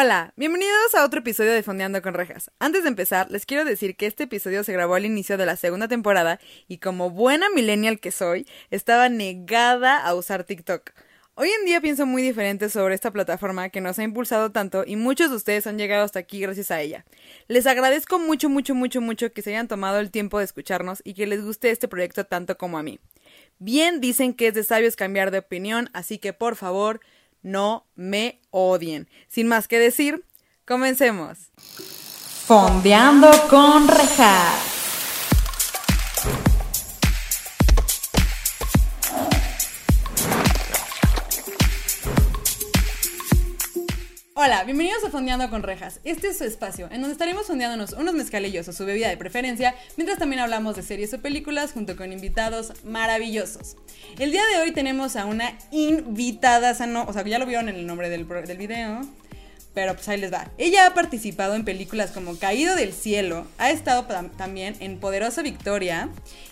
Hola, bienvenidos a otro episodio de Fondeando con Rejas. Antes de empezar, les quiero decir que este episodio se grabó al inicio de la segunda temporada y como buena millennial que soy, estaba negada a usar TikTok. Hoy en día pienso muy diferente sobre esta plataforma que nos ha impulsado tanto y muchos de ustedes han llegado hasta aquí gracias a ella. Les agradezco mucho, mucho, mucho, mucho que se hayan tomado el tiempo de escucharnos y que les guste este proyecto tanto como a mí. Bien dicen que es de sabios cambiar de opinión, así que por favor, no me odien. Sin más que decir, comencemos. Fondeando con rejas. Hola, bienvenidos a Fondeando con Rejas. Este es su espacio, en donde estaremos fondeándonos unos mezcalillos o su bebida de preferencia, mientras también hablamos de series o películas junto con invitados maravillosos. El día de hoy tenemos a una invitada, o sea, ya lo vieron en el nombre del video, pero pues ahí les va. Ella ha participado en películas como Caído del Cielo, ha estado también en Poderosa Victoria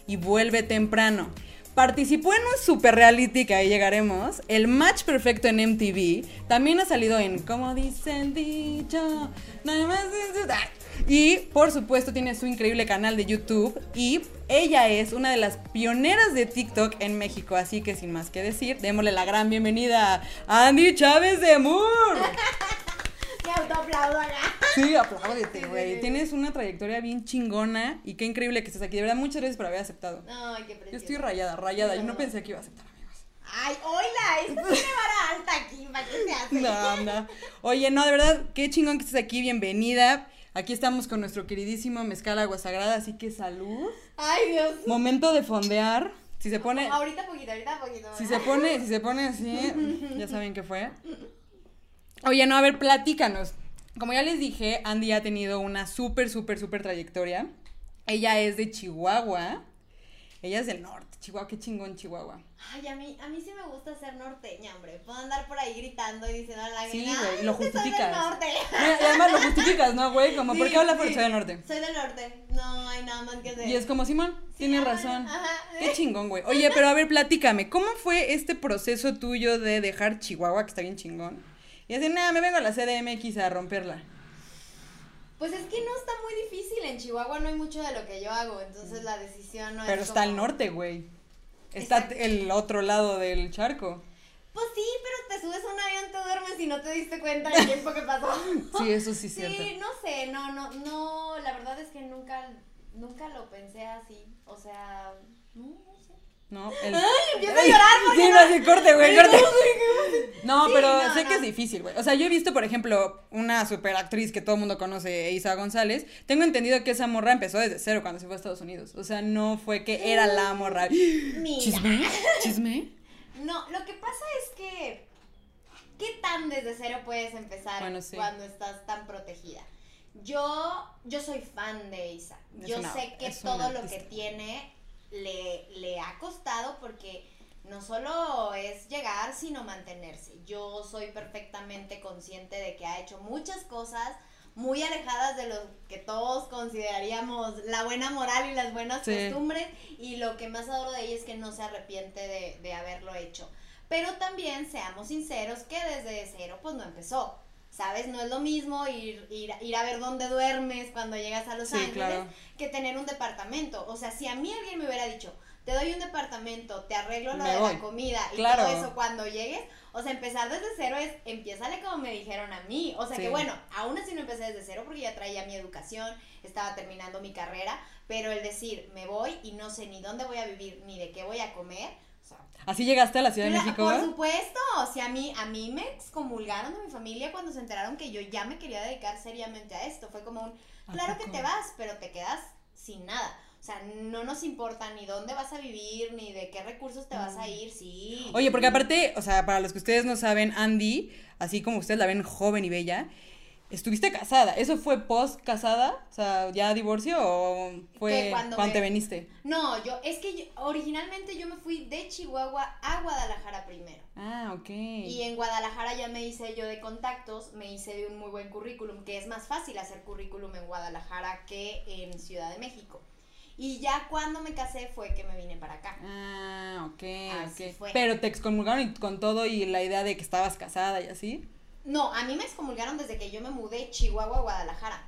y Vuelve Temprano. Participó en un super reality que ahí llegaremos. El match perfecto en MTV. También ha salido en Como dice el dicho. Nada más. Y por supuesto tiene su increíble canal de YouTube. Y ella es una de las pioneras de TikTok en México. Así que sin más que decir, démosle la gran bienvenida a Andy Chávez de Moore. Sí, apláudete, güey. Tienes una trayectoria bien chingona y qué increíble que estés aquí. De verdad, muchas gracias por haber aceptado. Ay, qué precioso. Yo estoy rayada, rayada. Yo no pensé que iba a aceptar, amigos. Ay, oila, esto tiene vara alta aquí, ¿para qué se hace? No, no. Oye, no, de verdad, qué chingón que estés aquí, bienvenida. Aquí estamos con nuestro queridísimo Mezcal Agua Sagrada, así que salud. Ay, Dios. Momento de fondear. Si se pone. Ahorita poquito, ahorita poquito. Si se pone, si se pone así, ya saben qué fue. Oye, no, a ver, platícanos. Como ya les dije, Andy ha tenido una súper, súper, súper trayectoria. Ella es de Chihuahua. Ella es del norte. Chihuahua, qué chingón Chihuahua. Ay, a mí, a mí sí me gusta ser norteña, hombre. Puedo andar por ahí gritando y diciendo a la Sí, güey, "Ay, lo soy justificas. del norte. Y además lo justificas, ¿no, güey? Como, ¿por Sí, qué habla por sí. Soy del norte? Soy del norte. No hay nada más que hacer. Y es como, Simón, tienes ajá, razón. ajá. Qué chingón, güey. Oye, pero a ver, platícame, ¿cómo fue este proceso tuyo de dejar Chihuahua, que está bien chingón? Y decir, nada, me vengo a la CDMX a romperla. Pues es que no está muy difícil. En Chihuahua no hay mucho de lo que yo hago. Entonces la decisión no Pero es. está al como- norte, güey. Está Exacto. el otro lado del charco. Pues sí, pero te subes a un avión, te duermes y no te diste cuenta del tiempo que pasó. Sí, eso sí es Sí, cierto. no sé, no, no, no, la verdad es que nunca, nunca lo pensé así, o sea, no, no el... Ay, empiezo a llorar porque Sí, no- no, sí, corte, güey, corte. No, Sí, pero no, sé no. que es difícil, güey. O sea, yo he visto, por ejemplo, una super actriz que todo el mundo conoce, Isa González. Tengo entendido que esa morra empezó desde cero cuando se fue a Estados Unidos. O sea, no fue que era la morra. Mira. ¿Chisme? ¿Chisme? No, lo que pasa es que, ¿qué tan desde cero puedes empezar Bueno, sí. cuando estás tan protegida? Yo, yo soy fan de Isa. Es Yo una- sé que todo lo que tiene le, le ha costado porque no solo es llegar, sino mantenerse. Yo soy perfectamente consciente de que ha hecho muchas cosas muy alejadas de lo que todos consideraríamos la buena moral y las buenas Sí. costumbres y lo que más adoro de ella es que no se arrepiente de, de haberlo hecho. Pero también seamos sinceros que desde cero pues no empezó. ¿Sabes? No es lo mismo ir, ir, ir a ver dónde duermes cuando llegas a Los Sí, Ángeles claro. que tener un departamento. O sea, si a mí alguien me hubiera dicho, te doy un departamento, te arreglo lo Me de voy. la comida y Claro. todo eso cuando llegues, o sea, empezar desde cero es, empiézale como me dijeron a mí. O sea, Sí. que bueno, aún así no empecé desde cero porque ya traía mi educación, estaba terminando mi carrera, pero el decir, me voy y no sé ni dónde voy a vivir ni de qué voy a comer, ¿Así llegaste a la Ciudad de México? Por supuesto, o sea, a mí, a mí me excomulgaron de mi familia cuando se enteraron que yo ya me quería dedicar seriamente a esto. Fue como un, ¿A claro que te vas, pero te quedas sin nada. O sea, no nos importa ni dónde vas a vivir, ni de qué recursos te vas a ir, sí. Oye, porque aparte, o sea, para los que ustedes no saben, Andy, así como ustedes la ven joven y bella, estuviste casada. ¿Eso fue post casada? O sea, ¿ya divorcio o fue cuando, te veniste? No, yo, es que yo- originalmente yo me fui de Chihuahua a Guadalajara primero. Ah, ok. Y en Guadalajara ya me hice yo de contactos, me hice de un muy buen currículum, que es más fácil hacer currículum en Guadalajara que en Ciudad de México. Y ya cuando me casé fue que me vine para acá. Ah, ok, Así ok. fue. Pero te excomulgaron y con todo y la idea de que estabas casada y así. No, a mí me excomulgaron desde que yo me mudé Chihuahua a Guadalajara.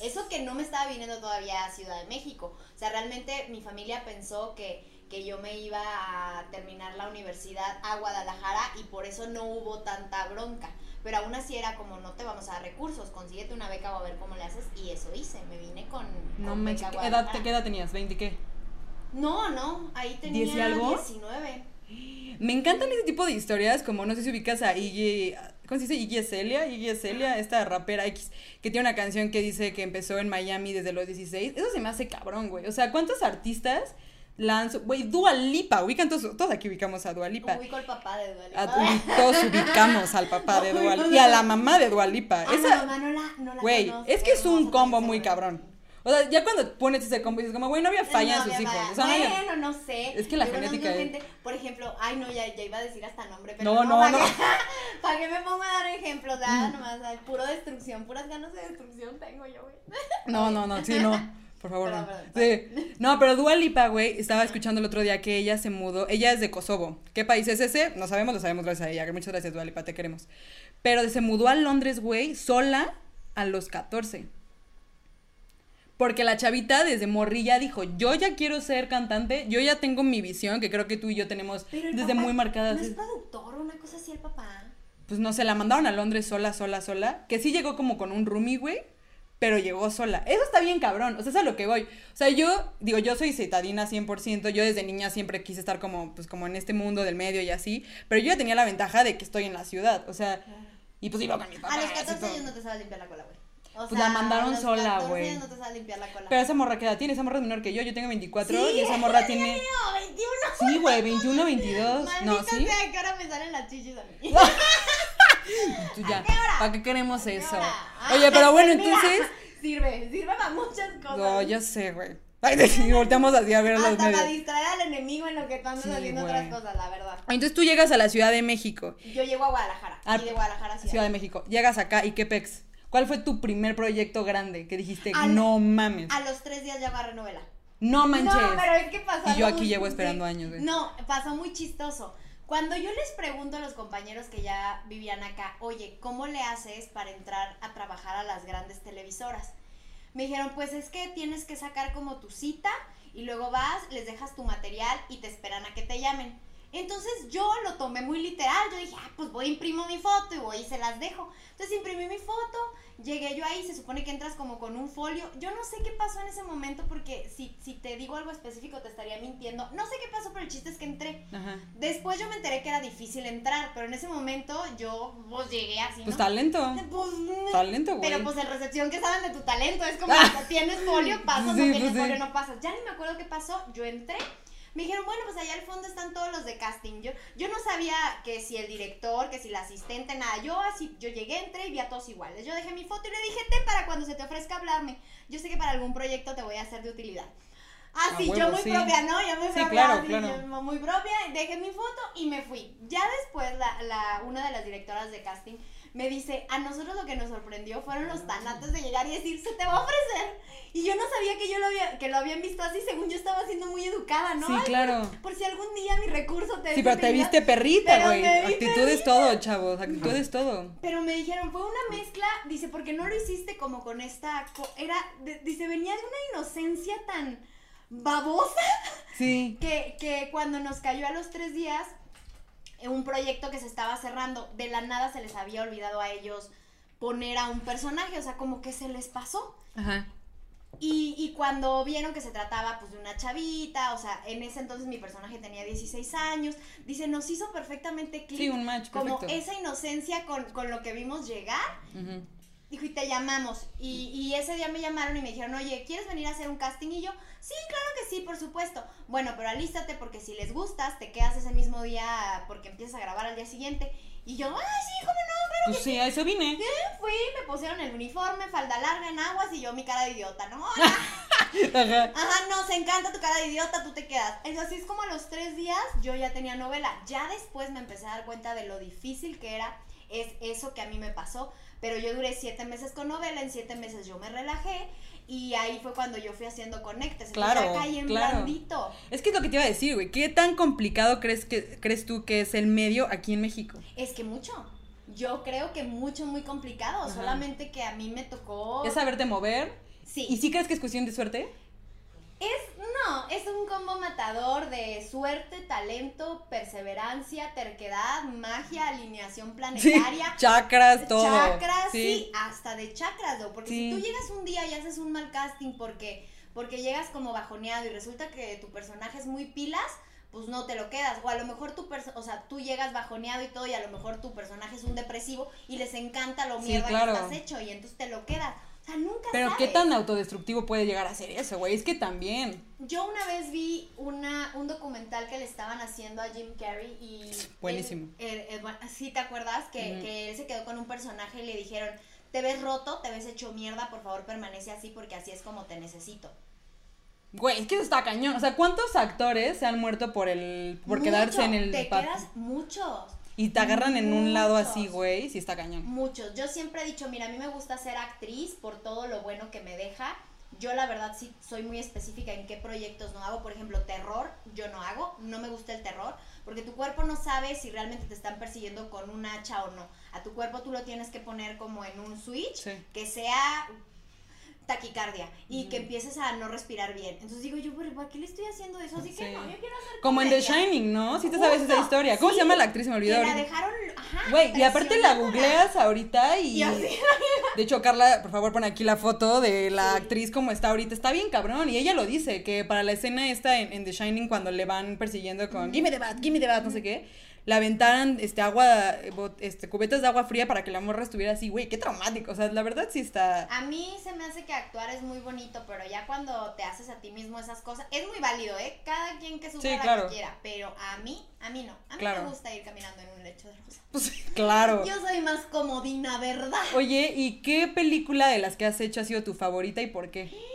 Eso que no me estaba viniendo todavía a Ciudad de México. O sea, realmente mi familia pensó que, que yo me iba a terminar la universidad a Guadalajara y por eso no hubo tanta bronca. Pero aún así era como, no te vamos a dar recursos, consíguete una beca o a ver cómo le haces. Y eso hice, me vine con, No con manches, beca a ¿qué edad. ¿qué edad tenías? ¿20 qué? No, no, ahí tenía ¿Diez y algo? 19. Me encantan ese tipo de historias, como no sé si ubicas a Iggy, ¿cómo se dice? Iggy Azalea, Iggy Azalea, esta rapera X, que tiene una canción que dice que empezó en Miami desde los 16. Eso se me hace cabrón, güey. O sea, ¿cuántos artistas lanzó? Güey, Dua Lipa, ubican todos, todos aquí ubicamos a Dua Lipa. Ubico al papá de Dua A- Lipa. ubi- todos ubicamos al papá de Dua Lipa y a la mamá de Dua Lipa. Ah, Esa, mamá no la, no la güey, es que es un combo muy cabrón. O sea, ya cuando pones ese combo dices como, güey, no había falla en No, sus mi hijos. O sea, no había- bueno, no sé. Es que la Yo genética es- gente, por ejemplo, ay no, ya, ya iba a decir hasta nombre, pero No, no, ¿para no. qué- ¿Para qué me pongo a dar ejemplos? Ah, nomás, ay, puro destrucción, puras ganas de destrucción tengo yo, güey. No, no, no, sí, no. Por favor, Perdón, no. perdón, Sí. No, pero Dua Lipa, güey, estaba escuchando el otro día que ella se mudó. Ella es de Kosovo. ¿Qué país es ese? No sabemos, lo sabemos gracias a ella. Muchas gracias, Dua Lipa, te queremos. Pero se mudó a Londres, güey, sola a los 14. Porque la chavita desde morrilla dijo, yo ya quiero ser cantante, yo ya tengo mi visión, que creo que tú y yo tenemos Pero el desde papá muy marcadas. ¿No es productor una cosa así el papá? Pues no sé, la mandaron a Londres sola, sola, sola. Que sí llegó como con un roomie, güey. Pero llegó sola. Eso está bien cabrón. O sea, es a lo que voy. O sea, yo, digo, yo soy citadina 100%. Yo desde niña siempre quise estar como, pues, como en este mundo del medio y así. Pero yo ya tenía la ventaja de que estoy en la ciudad. O sea, y pues iba con mis papás. A los y 14 todo. años no te sabes limpiar la cola, güey. O Pues la mandaron a los sola, 14 güey. no. Pero esa morra, ¿qué edad tiene? Esa morra es menor que yo. Yo tengo 24 Sí, y esa morra ya tiene... No, 21. Sí, güey, 21, 22. No, Maldita sí. sea, que ahora me salen las chichis a mí. Tú ya. qué hora? ¿Para qué queremos eso? Oye, Ay, pero bueno, mira, entonces... Sirve, sirve para muchas cosas. No, yo sé, güey. Ay, y volteamos así a ver los Hasta para medios. distraer al enemigo en lo que andas Sí, haciendo otras cosas, la verdad. Entonces tú llegas a la Ciudad de México, Yo llego a Guadalajara. Ah, y de Guadalajara a Ciudad, Ciudad de México, llegas acá y qué pex. ¿Cuál fue tu primer proyecto grande que dijiste, no mames? A los tres días ya agarré novela. No manches. No, pero es que pasó. Y yo aquí muy- llevo esperando sí. años. No, pasó muy chistoso. Cuando yo les pregunto a los compañeros que ya vivían acá, oye, ¿cómo le haces para entrar a trabajar a las grandes televisoras? Me dijeron, pues es que tienes que sacar como tu cita y luego vas, les dejas tu material y te esperan a que te llamen. Entonces yo lo tomé muy literal, yo dije, ah, pues voy, imprimo mi foto y voy y se las dejo. Entonces imprimí mi foto, llegué yo ahí, se supone que entras como con un folio. Yo no sé qué pasó en ese momento porque si, si te digo algo específico te estaría mintiendo. No sé qué pasó, pero el chiste es que entré. Ajá. Después yo me enteré que era difícil entrar, pero en ese momento yo pues llegué así, ¿no? Pues talento. Pues, mm, Talento, güey. pero pues en recepción que saben de tu talento, es como tienes folio, pasas, Sí, no pues, tienes sí. folio, no pasas. Ya ni me acuerdo qué pasó, yo entré. Me dijeron, bueno, pues allá al fondo están todos los de casting. Yo, yo no sabía que si el director, que si la asistente, nada. Yo así, yo llegué, entré y vi a todos iguales. Yo dejé mi foto y le dije, ten para cuando se te ofrezca hablarme. Yo sé que para algún proyecto te voy a ser de utilidad. Ah, A sí, yo muy sí. propia, ¿no? Yo muy Sí, propia, claro, así, claro. yo muy propia, dejé mi foto y me fui. Ya después, la, la, una de las directoras de casting me dice, a nosotros lo que nos sorprendió fueron los tanates de llegar y decir, se te va a ofrecer. Y yo no sabía que yo lo había, que lo habían visto así, según yo estaba siendo muy educada, ¿no? Sí, Ay, claro. Por, por si algún día mi recurso te Sí, pero te viste perrita, güey. me vi Actitud es todo, chavos. Actitud es todo. Pero me dijeron, fue una mezcla, dice, porque no lo hiciste como con esta, co- era, de- dice, venía de una inocencia tan babosa Sí. que, que cuando nos cayó a los tres días, un proyecto que se estaba cerrando, de la nada se les había olvidado a ellos poner a un personaje, o sea, como que se les pasó. Ajá. Y, y cuando vieron que se trataba pues de una chavita, o sea, en ese entonces mi personaje tenía 16 años, dice, nos hizo perfectamente clic. Sí, un match, Como perfecto. esa inocencia con, con lo que vimos llegar. Ujú. Dijo, y te llamamos. Y, y ese día me llamaron y me dijeron, oye, ¿quieres venir a hacer un casting? Y yo, sí, claro que sí, por supuesto. Bueno, pero alístate porque si les gustas, te quedas ese mismo día porque empiezas a grabar al día siguiente. Y yo, ay, sí, cómo no, claro Pues sí, a eso vine. que fui, me pusieron el uniforme, falda larga en aguas y yo mi cara de idiota, ¿no? Ajá. Ajá, nos encanta tu cara de idiota, tú te quedas. Es así es como a los tres días yo ya tenía novela. Ya después me empecé a dar cuenta de lo difícil que era es eso que a mí me pasó. Pero yo duré siete meses con novela, en siete meses yo me relajé y ahí fue cuando yo fui haciendo conectes. Entonces Claro, ya caí en claro. blandito. Es que es lo que te iba a decir, güey. ¿Qué tan complicado crees que crees tú que es el medio aquí en México? Es que mucho. Yo creo que mucho, muy complicado. Ajá. Solamente que a mí me tocó. Es saberte mover. Sí. ¿Y sí crees que es cuestión de suerte? Es, no, es un combo matador de suerte, talento, perseverancia, terquedad, magia, alineación Sí. planetaria. Chakras, todo. Chakras, sí. hasta de chakras, ¿no? Porque Sí. si tú llegas un día y haces un mal casting porque, porque llegas como bajoneado y resulta que tu personaje es muy pilas, pues no te lo quedas. O a lo mejor tu o sea, tú llegas bajoneado y todo y a lo mejor tu personaje es un depresivo y les encanta lo mierda claro. que estás hecho y entonces te lo quedas. O sea, nunca Pero sabes. qué tan autodestructivo puede llegar a ser eso, güey. Es que también. Yo una vez vi una, un documental que le estaban haciendo a Jim Carrey y... Buenísimo. él- él- él- sí, ¿te acuerdas? Que, que él se quedó con un personaje y le dijeron, te ves roto, te ves hecho mierda, por favor permanece así porque así es como te necesito. Güey, es que eso está cañón. O sea, ¿cuántos actores se han muerto por el. por quedarse Mucho, en el. Te quedas muchos. Y te agarran en un lado así, güey. Sí está cañón. Muchos. Yo siempre he dicho, mira, a mí me gusta ser actriz por todo lo bueno que me deja. Yo la verdad sí soy muy específica en qué proyectos no hago. Por ejemplo, terror, yo no hago. No me gusta el terror. Porque tu cuerpo no sabe si realmente te están persiguiendo con un hacha o no. A tu cuerpo tú lo tienes que poner como en un switch Sí. que sea taquicardia y que empieces a no respirar bien. Entonces digo yo, pero ¿para qué le estoy haciendo eso? Así que no, yo quiero hacer Como en The. Shining, ¿no? Sí te sabes esa historia. ¿Cómo sí, se llama la actriz? Me olvidó Que la dejaron, ajá, Güey, y aparte la googleas ahorita y. Y así. De hecho, Carla, por favor, pon aquí la foto de la actriz como está ahorita. Está bien cabrón. Y ella lo dice, que para la escena esta en, en The Shining, cuando le van persiguiendo con Gimme the bat, gimme the bat, no sé qué, la aventaran este, agua, este, cubetas de agua fría para que la morra estuviera así. Güey, qué traumático. O sea, la verdad sí está. A mí se me hace que actuar es muy bonito, pero ya cuando te haces a ti mismo esas cosas, es muy válido, ¿eh? Cada quien que sufra Sí, la claro. que quiera, pero a mí, a mí no. A mí Claro. me gusta ir caminando en un lecho de rosa. Pues claro. Yo soy más comodina, ¿verdad? Oye, ¿y qué película de las que has hecho ha sido tu favorita y por qué?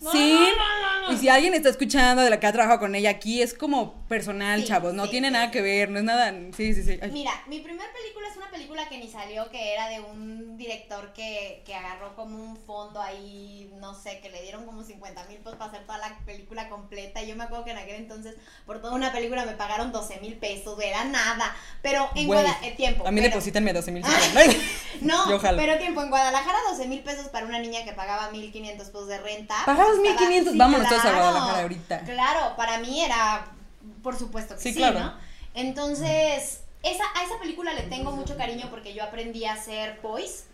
No, Sí. no, no, no. Y si alguien está escuchando de la que ha trabajado con ella aquí, es como personal, Sí, chavos. No sí, tiene sí, nada que ver, no es nada. Sí, sí, sí. Ay. Mira, mi primer película es una película que ni salió, que era de un director que, que agarró como un fondo ahí, no sé, que le dieron como 50 mil pesos para hacer toda la película completa. Y yo me acuerdo que en aquel entonces, por toda una película me pagaron 12 mil pesos, era nada. Pero en Güey, Guadalajara, tiempo. A mí pero- deposítanme 12 mil. No, Yo jalo. pero tiempo, en Guadalajara 12 mil pesos para una niña que pagaba 1500 pesos de renta. ¿Pagabas pues, estaba- 1500? sí, Vámonos todos a claro. Guadalajara ahorita. Claro, para mí era, por supuesto que Sí, sí, claro. ¿no? Entonces, esa, a esa película le tengo mucho cariño porque yo aprendí a hacer poise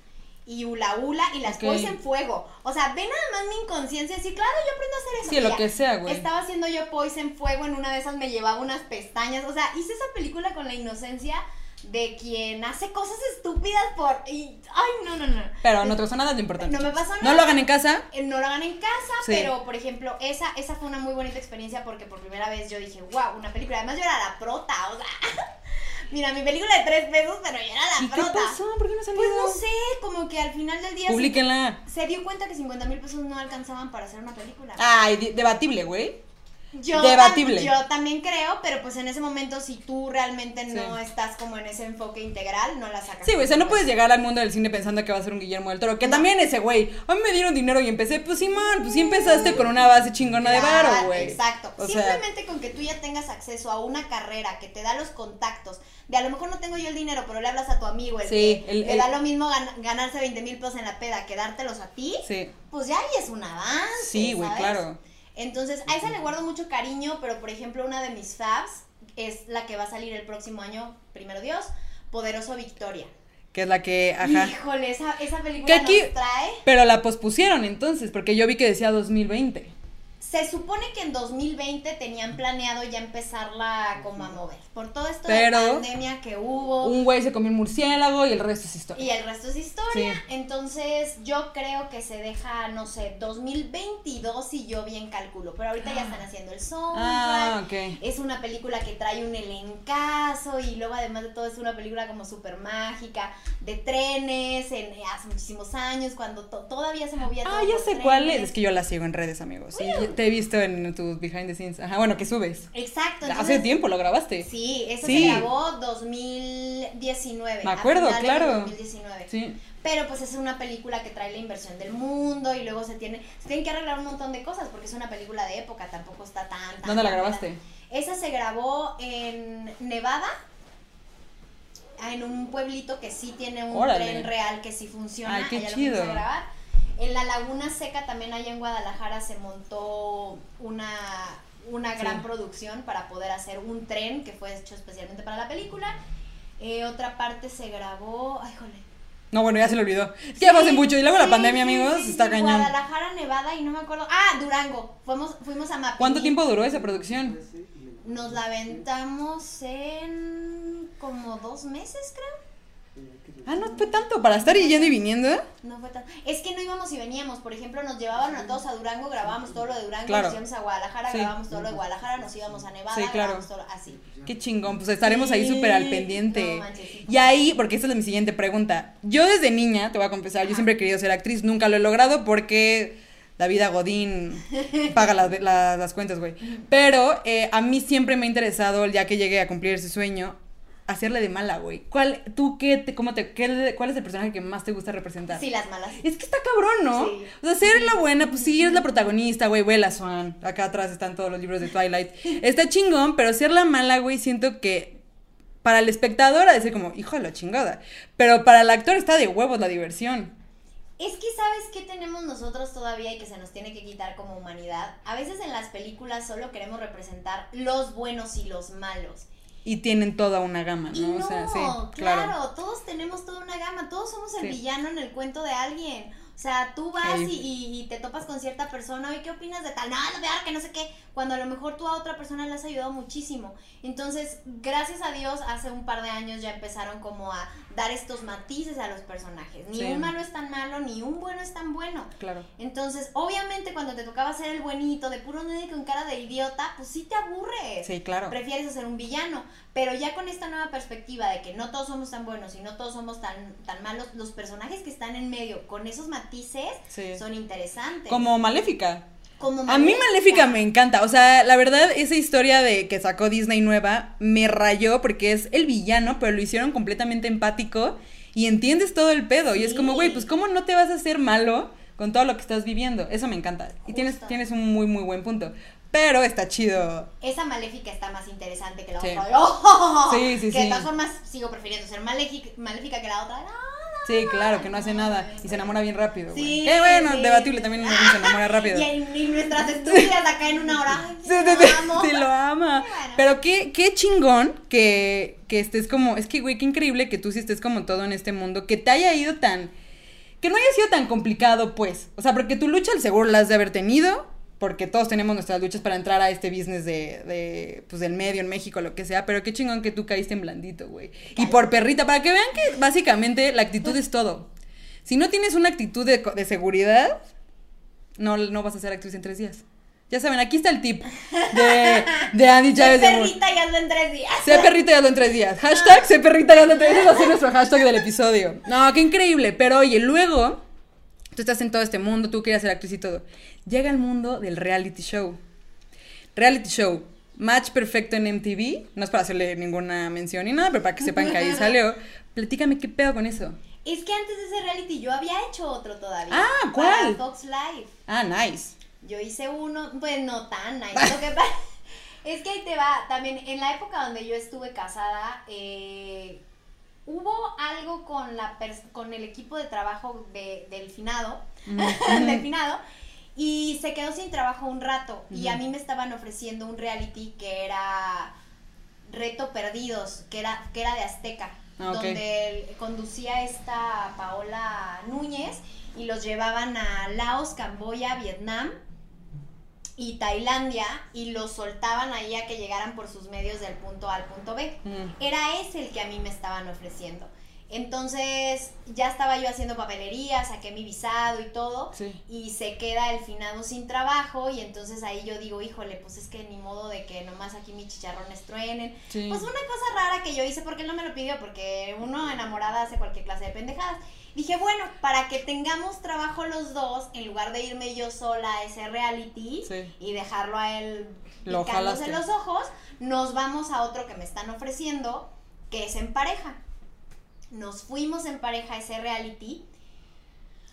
y hula hula y las Ok. poise en fuego. O sea, ve nada más mi inconsciencia decir, claro, yo aprendo a hacer eso. Sí, lo que sea, güey. Estaba haciendo yo poise en fuego, en una de esas me llevaba unas pestañas. O sea, hice esa película con la inocencia de quien hace cosas estúpidas por... y- ay, no, no, no. Pero no te pasó nada de importante. No me pasó No nada. lo hagan en casa. Eh, No lo hagan en casa, Sí. pero por ejemplo, esa, esa fue una muy bonita experiencia porque por primera vez yo dije, wow, una película. Además, yo era la prota, o sea. Mira, mi película de tres pesos, pero yo era la ¿Y qué prota. pasó? ¿Por qué no salió? Pues no sé, como que al final del día se- se dio cuenta que 50 mil pesos no alcanzaban para hacer una película. Ay, debatible, güey. Yo Debatible. yo también creo, pero pues en ese momento si tú realmente no Sí. estás como en ese enfoque integral, no la sacas. Sí, güey, o sea, no puedes llegar al mundo del cine pensando que va a ser un Guillermo del Toro. Que también ese güey, a mí me dieron dinero y empecé, pues Simón, pues sí empezaste con una base chingona de Claro, varo, güey. Exacto. O sea, Simplemente con que tú ya tengas acceso a una carrera que te da los contactos, de a lo mejor no tengo yo el dinero, pero le hablas a tu amigo, el Sí, que el- le el- da lo mismo gan- ganarse 20 mil pesos en la peda que dártelos a ti, sí. pues ya ahí es un avance. Sí, güey, claro. Entonces, a esa le guardo mucho cariño, pero por ejemplo, una de mis faves es la que va a salir el próximo año, primero Dios, Poderoso Victoria. Que es la que, ajá. Híjole, esa, esa Que película aquí- nos trae. Pero la pospusieron entonces, porque yo vi que decía 2020. Se supone que en 2020 tenían planeado ya empezarla como a mover. Por todo esto Pero- de pandemia que hubo Un güey se comió un murciélago y el resto es historia. y el resto es historia. Sí. Entonces yo creo que se deja, no sé, 2022 si yo bien calculo. Pero ahorita ya están haciendo el soundtrack. Ah, ok. Es una película que trae un elencazo y luego además de todo es una película como súper mágica, de trenes, en, hace muchísimos años, cuando to- todavía se movía todo Ah, ya sé cuál es. Es que yo la sigo en redes, amigos. Sí, te he visto en tus behind the scenes. Ajá, bueno, que subes. Exacto. Hace tiempo lo grabaste. Sí, eso Sí. se grabó 2019. Me a acuerdo, de claro. 2019. Sí. Pero pues es una película que trae la inversión del mundo y luego se tiene se tienen que arreglar un montón de cosas porque es una película de época, tampoco está tan tan ¿Dónde la tan- grabaste? Esa se grabó en Nevada. en un pueblito que sí tiene un Órale. tren real que sí funciona. Ay, qué allá lo chido. a grabar. En la Laguna Seca también allá en Guadalajara se montó una, una gran Sí. producción para poder hacer un tren que fue hecho especialmente para la película. Eh, otra parte se grabó, ay, jole. No, bueno, ya se lo olvidó. Es que ya Sí, mucho. Y luego la pandemia, amigos, sí, está cañón. Guadalajara, Nevada y no me acuerdo. Ah, Durango. Fuimos, fuimos a Mapimí. ¿Cuánto tiempo duró esa producción? Nos la aventamos en como dos meses, creo. Ah, no fue tanto para estar yendo y viniendo. No fue tan... Es que no íbamos y veníamos. Por ejemplo, nos llevaban a todos a Durango, grabábamos todo lo de Durango, Claro. nos íbamos a Guadalajara, Sí. grabábamos todo lo de Guadalajara, nos íbamos a Nevada, Sí, claro. grabábamos todo así. Qué chingón, pues estaremos ahí súper al pendiente. no manches, y ahí, porque esta es mi siguiente pregunta. Yo desde niña, te voy a confesar, yo siempre he querido ser actriz, nunca lo he logrado porque la vida Godín paga las, las- las cuentas, güey. Pero eh, a mí siempre me ha interesado, ya que llegué a cumplir ese sueño, hacerle de mala, güey. ¿Cuál, tú qué, te, cómo te, qué- cuál es el personaje que más te gusta representar? Sí, las malas. Es que está cabrón, ¿no? Sí. O sea, ser la buena, pues sí, eres la protagonista, güey, Bella Swan. Acá atrás están todos los libros de Twilight. Está chingón, pero ser la mala, güey, siento que para el espectador ha de ser como, hijo de la chingada. Pero para el actor está de huevos la diversión. Es que sabes qué tenemos nosotros todavía y que se nos tiene que quitar como humanidad. A veces en las películas solo queremos representar los buenos y los malos. Y tienen toda una gama, Y ¿no? no, o sea, sí, claro. claro. todos tenemos toda una gama, todos somos el Sí. villano en el cuento de alguien. O sea, tú vas y, y- y te topas con cierta persona, oye, ¿qué opinas de tal? No, no, vea, que no sé qué. Cuando a lo mejor tú a otra persona le has ayudado muchísimo. Entonces, gracias a Dios, hace un par de años ya empezaron como a dar estos matices a los personajes. Ni Sí. un malo es tan malo, ni un bueno es tan bueno. Claro. Entonces, obviamente, cuando te tocaba ser el buenito, de puro nene con cara de idiota, pues sí te aburres Sí, claro. prefieres hacer un villano. Pero ya con esta nueva perspectiva de que no todos somos tan buenos y no todos somos tan, tan malos, los personajes que están en medio con esos matices Sí. son interesantes. Como Maléfica. Como A mí Maléfica me encanta, o sea, la verdad esa historia de que sacó Disney nueva me rayó porque es el villano, pero lo hicieron completamente empático y entiendes todo el pedo y es como, Sí. güey, pues cómo no te vas a hacer malo con todo lo que estás viviendo. Eso me encanta. Y tienes Justo. tienes un muy muy buen punto. Pero está chido. Esa Maléfica está más interesante que la Sí. otra. ¡Oh! Sí, sí, que de sí. todas formas sigo prefiriendo ser maléfica, maléfica que la otra. No, Sí, claro, que no hace nada y se enamora bien rápido. Sí, Qué bueno, sí. debatible también se enamora rápido. Y, en- y nuestras estúpidas acá en una hora. Sí, lo sí, sí, amo. sí, lo ama. Bueno. Pero qué, qué chingón que, que estés como, es que güey, qué increíble que tú sí estés como todo en este mundo, que te haya ido tan, que no haya sido tan complicado, pues. O sea, porque tu lucha al seguro la has de haber tenido, porque todos tenemos nuestras luchas para entrar a este business de, de pues, del medio en México, lo que sea, pero qué chingón que tú caíste en blandito, güey. Y por perrita, para que vean que básicamente la actitud es todo. Si no tienes una actitud de, de seguridad, no, no vas a ser actriz en tres días. Ya saben, aquí está el tip de, de Andy Sé Chávez Mur. perrita y hazlo en tres días. Sé perrita y hazlo en tres días. Hashtag sé perrita y hazlo en tres días. Ese va a ser nuestro hashtag del episodio. No, qué increíble. Pero oye, luego, tú estás en todo este mundo, tú querías ser actriz y todo. Llega el mundo del reality show. Reality show. Match perfecto en MTV. No es para hacerle ninguna mención ni nada, pero para que sepan que ahí salió. Platícame qué pedo con eso. Es que antes de ese reality yo había hecho otro todavía. Ah, ¿cuál? Para Fox Live. Ah, nice. Yo hice uno, pues no tan nice. Lo que pasa es que ahí te va, también en la época donde yo estuve casada, eh, hubo algo con, la con el equipo de trabajo de- del finado, del finado, y se quedó sin trabajo un rato. Y a mí me estaban ofreciendo un reality que era Reto Perdidos, que era, que era de Azteca, Ah, donde conducía esta Paola Núñez y los llevaban a Laos, Camboya, Vietnam y Tailandia y los soltaban ahí a que llegaran por sus medios del punto A al punto B. Mm. Era ese el que a mí me estaban ofreciendo. Entonces ya estaba yo haciendo papelería, saqué mi visado y todo Sí. y se queda el finado sin trabajo y entonces ahí yo digo, híjole, pues es que ni modo de que nomás aquí mis chicharrones truenen. Sí. Pues una cosa rara que yo hice porque él no me lo pidió, porque uno enamorada hace cualquier clase de pendejadas. Dije, bueno, para que tengamos trabajo los dos, en lugar de irme yo sola a ese reality Sí. y dejarlo a él picándose los ojos, nos vamos a otro que me están ofreciendo, que es en pareja. Nos fuimos en pareja a ese reality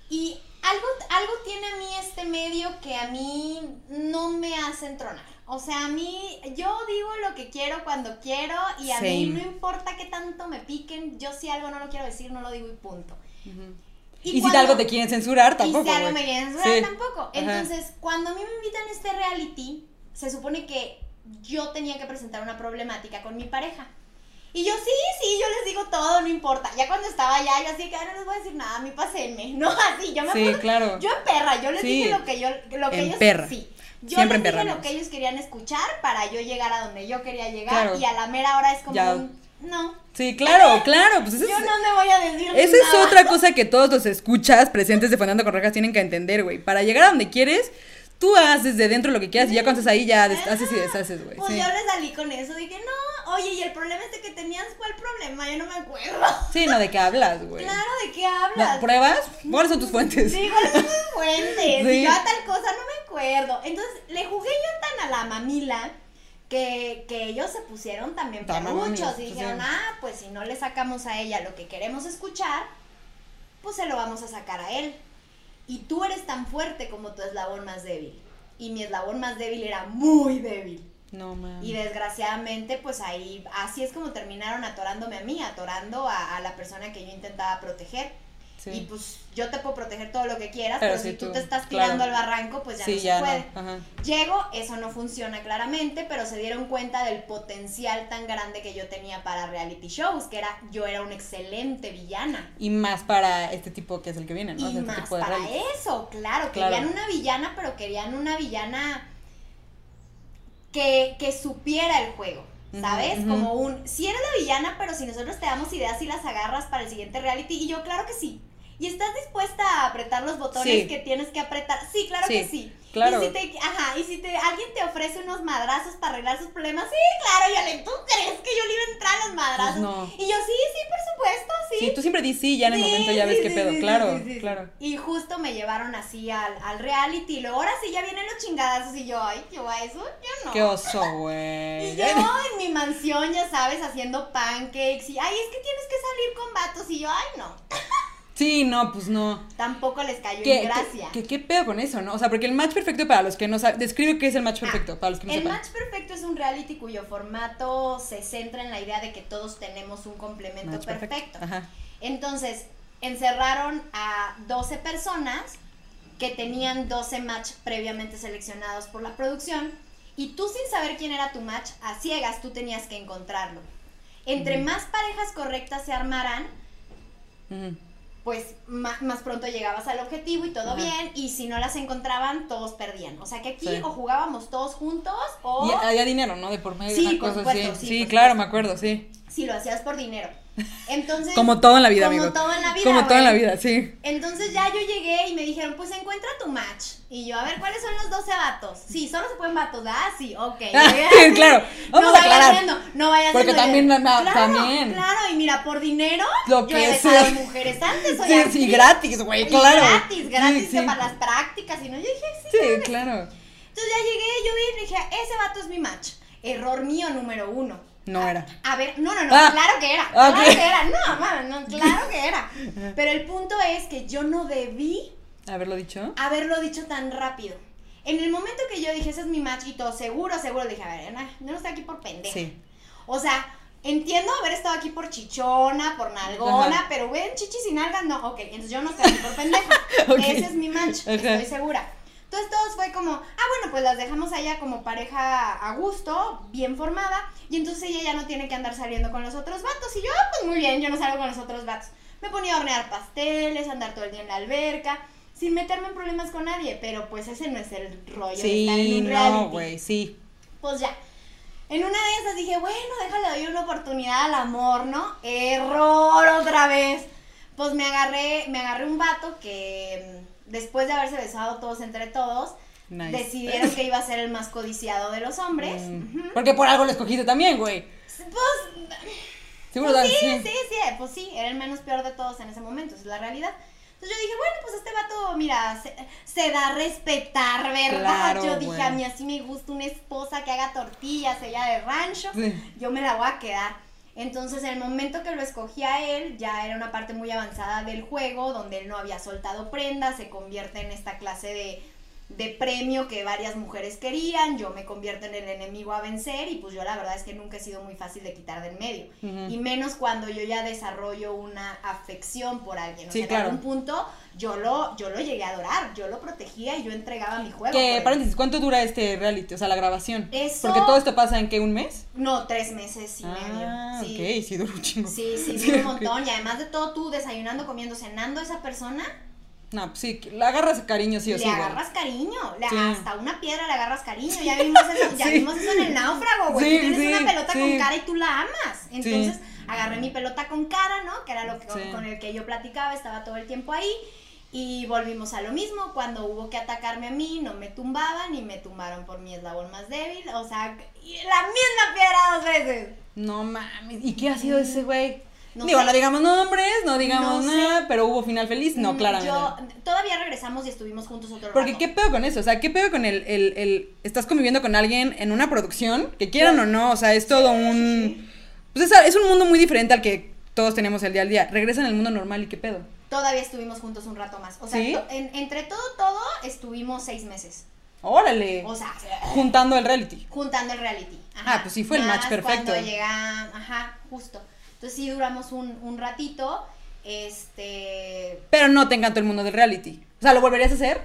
Y algo, algo tiene a mí este medio que a mí no me hace entronar. O sea, a mí, yo digo lo que quiero cuando quiero y a mí no importa qué tanto me piquen, yo si algo no lo quiero decir, no lo digo y punto. Y, si algo te quieren censurar, tampoco. Y si algo me quieren censurar, tampoco. Entonces, cuando a mí me invitan a este reality, se supone que yo tenía que presentar una problemática con mi pareja. Y yo, sí, sí, yo les digo todo, no importa. Ya cuando estaba allá, yo así que no les voy a decir nada, a mí pásenme. No, así, yo me Sí, claro. Yo en perra, yo les dije lo que yo, lo que en ellos. Perra. Sí. Yo Siempre les dije perra, lo que ellos querían escuchar para yo llegar a donde yo quería llegar. Y a la mera hora es como Ya. un. No. Sí, claro, claro. Pues eso Yo es, no me voy a decir esa es otra cosa que todos los escuchas presentes de Fernando Correjas tienen que entender, güey. Para llegar a donde quieres, tú haces de dentro lo que quieras y ya cuando estás ahí ya haces y deshaces, güey. Pues Sí. yo le salí con eso, dije, no, oye, y el problema este que tenías, ¿cuál problema? Yo no me acuerdo. Sí, no, ¿de qué hablas, güey? Claro, ¿de qué hablas? No, ¿Pruebas? ¿Cuáles son tus fuentes? Sí, ¿cuáles son tus fuentes? Sí. Y yo a tal cosa no me acuerdo. Entonces, le jugué yo tan a la mamila que, que ellos se pusieron también perruchos mamilas, y dijeron, ah, pues si no le sacamos a ella lo que queremos escuchar, pues se lo vamos a sacar a él. Y tú eres tan fuerte como tu eslabón más débil. Y mi eslabón más débil era muy débil. No, man. Y desgraciadamente, pues ahí, así es como terminaron atorándome a mí, atorando a, a la persona que yo intentaba proteger. Sí. Y pues yo te puedo proteger todo lo que quieras, Pero pero, si tú, tú- te estás claro. tirando al barranco, pues ya sí, no ya se puede. no. Llego, eso no funciona claramente, pero se dieron cuenta del potencial tan grande que yo tenía para reality shows, que era, yo era una excelente villana. Y más para este tipo que es el que viene, ¿no? O Y este más tipo de para reality. eso, claro, Claro. querían una villana, pero querían una villana que, que supiera el juego, ¿sabes? Como un, si eres la villana, pero si nosotros te damos ideas y las agarras para el siguiente reality, y yo, claro que sí. ¿Y estás dispuesta a apretar los botones Sí. que tienes que apretar? Sí, claro Sí, que sí. Claro. Y si te, ajá, y si te, alguien te ofrece unos madrazos para arreglar sus problemas, sí, claro, Yale, ¿tú crees que yo le iba a entrar a los madrazos? Pues no. Y yo, sí, sí, por supuesto, sí. Sí, tú siempre dices sí, ya en el Sí, momento ya ves sí, qué sí, pedo. claro, claro. Y justo me llevaron así al, al reality. Y luego ahora sí ya vienen los chingadazos. Y yo, ay, yo a eso, yo no. Qué oso, güey. Y yo en mi mansión, ya sabes, haciendo pancakes. Y ay, es que tienes que salir con vatos. Y yo, ay, no. Sí, no, pues no. Tampoco les cayó ¿Qué, en gracia. qué, qué- qué pedo con eso, no? O sea, porque el match perfecto para los que no saben. Describe qué es el match perfecto para los que no Ah, El match perfecto es un reality cuyo formato se centra en la idea de que todos tenemos un complemento Match perfecto. Ajá. Entonces, encerraron a 12 personas que tenían 12 match previamente seleccionados por la producción y tú sin saber quién era tu match, a ciegas tú tenías que encontrarlo. Entre más parejas correctas se armaran, Ujú. Pues ma- más, pronto llegabas al objetivo y todo Ajá. bien, y si no las encontraban, todos perdían. O sea que aquí Sí. o jugábamos todos juntos o Y había dinero, ¿no? De por medio, Sí, una por cosa supuesto, así. sí, claro, supuesto. me acuerdo, sí. Si lo hacías por dinero. Entonces, Como todo en la vida, como amigo. todo en la vida, Como todo en la vida, sí. Entonces ya yo llegué y me dijeron, pues encuentra tu match. Y yo, a ver, ¿cuáles son los 12 vatos? Sí, solo se pueden vatos. Ah, sí, ok. Ah, Ya, sí, claro. Vamos no a aclarar. no vayas Porque también, no, claro, también. Claro, y mira, por dinero, Lo yo que dejado sea. mujeres antes. soy Sí, sí, gratis, güey, claro. gratis, gratis Sí, sí. para las prácticas. Y no, yo dije, sí. Sí, claro. Entonces ya llegué, yo vi y dije, ese vato es mi match. Error mío número uno. No A- era. A ver, no, no, no, Ah. claro que era. Claro que era. No, mamá, no, claro que era. Pero el punto es que yo no debí ¿Haberlo dicho? haberlo dicho tan rápido. En el momento que yo dije, ese es mi todo seguro, seguro, dije, a ver, yo no estoy aquí por pendeja. Sí. O sea, entiendo haber estado aquí por chichona, por nalgona, Ajá. pero ven chichis y nalgas, no, ok, entonces yo no estoy aquí por pendeja. Ok. Ese es mi match, Ajá. estoy segura. Entonces todos fue como, ah, bueno, pues las dejamos allá como pareja a gusto, bien formada, y entonces ella ya no tiene que andar saliendo con los otros vatos. Y yo, ah, pues muy bien, yo no salgo con los otros vatos. Me ponía a hornear pasteles, andar todo el día en la alberca, sin meterme en problemas con nadie, pero pues ese no es el rollo de estar en un no, güey, sí. Pues ya. En una de esas dije, bueno, déjale doy una oportunidad al amor, ¿no? Error otra vez. Pues me agarré, me agarré un vato que después de haberse besado todos entre todos, Nice. decidieron que iba a ser el más codiciado de los hombres. Mm. Porque por algo lo escogiste también, güey. Pues, Seguro pues sí, sí, sí, pues sí, era el menos peor de todos en ese momento, esa es la realidad. Entonces yo dije, bueno, pues este vato, mira, se, se da a respetar, ¿verdad? Claro, yo dije, a mí así me gusta una esposa que haga tortillas, ella de rancho, Sí. yo me la voy a quedar. Entonces, en el momento que lo escogí a él, ya era una parte muy avanzada del juego, donde él no había soltado prendas, se convierte en esta clase de, de premio que varias mujeres querían, yo me convierto en el enemigo a vencer y pues yo la verdad es que nunca he sido muy fácil de quitar del medio. Y menos cuando yo ya desarrollo una afección por alguien. O Sí, sea, claro. en algún punto yo lo, yo lo llegué a adorar, yo lo protegía y yo entregaba mi juego. Que, paréntesis, ¿cuánto dura este reality? O sea, la grabación. Eso- Porque todo esto pasa en que un mes. No, tres meses y ah, medio. Sí. ok, sí, dura un chingo. Sí, sí, Sí, un montón. Y además de todo, tú desayunando, comiendo, cenando, esa persona, No, pues sí, le agarras cariño sí o le sí. güey. agarras cariño. Le, Sí. Hasta una piedra le agarras cariño. Ya vimos eso, ya Sí. vimos eso en el náufrago, güey. Sí, Tú tienes una pelota con cara y tú la amas. Entonces, agarré mi pelota con cara, ¿no? Que era lo que, con, el que yo platicaba, estaba todo el tiempo ahí. Y volvimos a lo mismo, cuando hubo que atacarme a mí, no me tumbaban y me tumbaron por mi eslabón más débil. O sea, y la misma piedra dos veces. No mames, ¿y qué ha sido ese güey? No Digo, sé. no digamos nombres, no digamos No sé. nada, pero hubo final feliz. No, Mm, claramente. Yo, todavía regresamos y estuvimos juntos otro Porque rato. qué pedo con eso, o sea, qué pedo con el, el, el- estás conviviendo con alguien en una producción, que quieran o no, o sea, es todo un, pues es, es un mundo muy diferente al que todos tenemos el día al día. Regresan al mundo normal y qué pedo. Todavía estuvimos juntos un rato más. O sea, en- entre todo, todo, estuvimos seis meses. Órale, O sea, juntando el reality. juntando el reality. Ah, pues sí fue el match perfecto. Cuando llega, ajá, justo. Entonces sí duramos un, un ratito. Este. Pero no te encantó el mundo del reality. O sea, ¿lo volverías a hacer?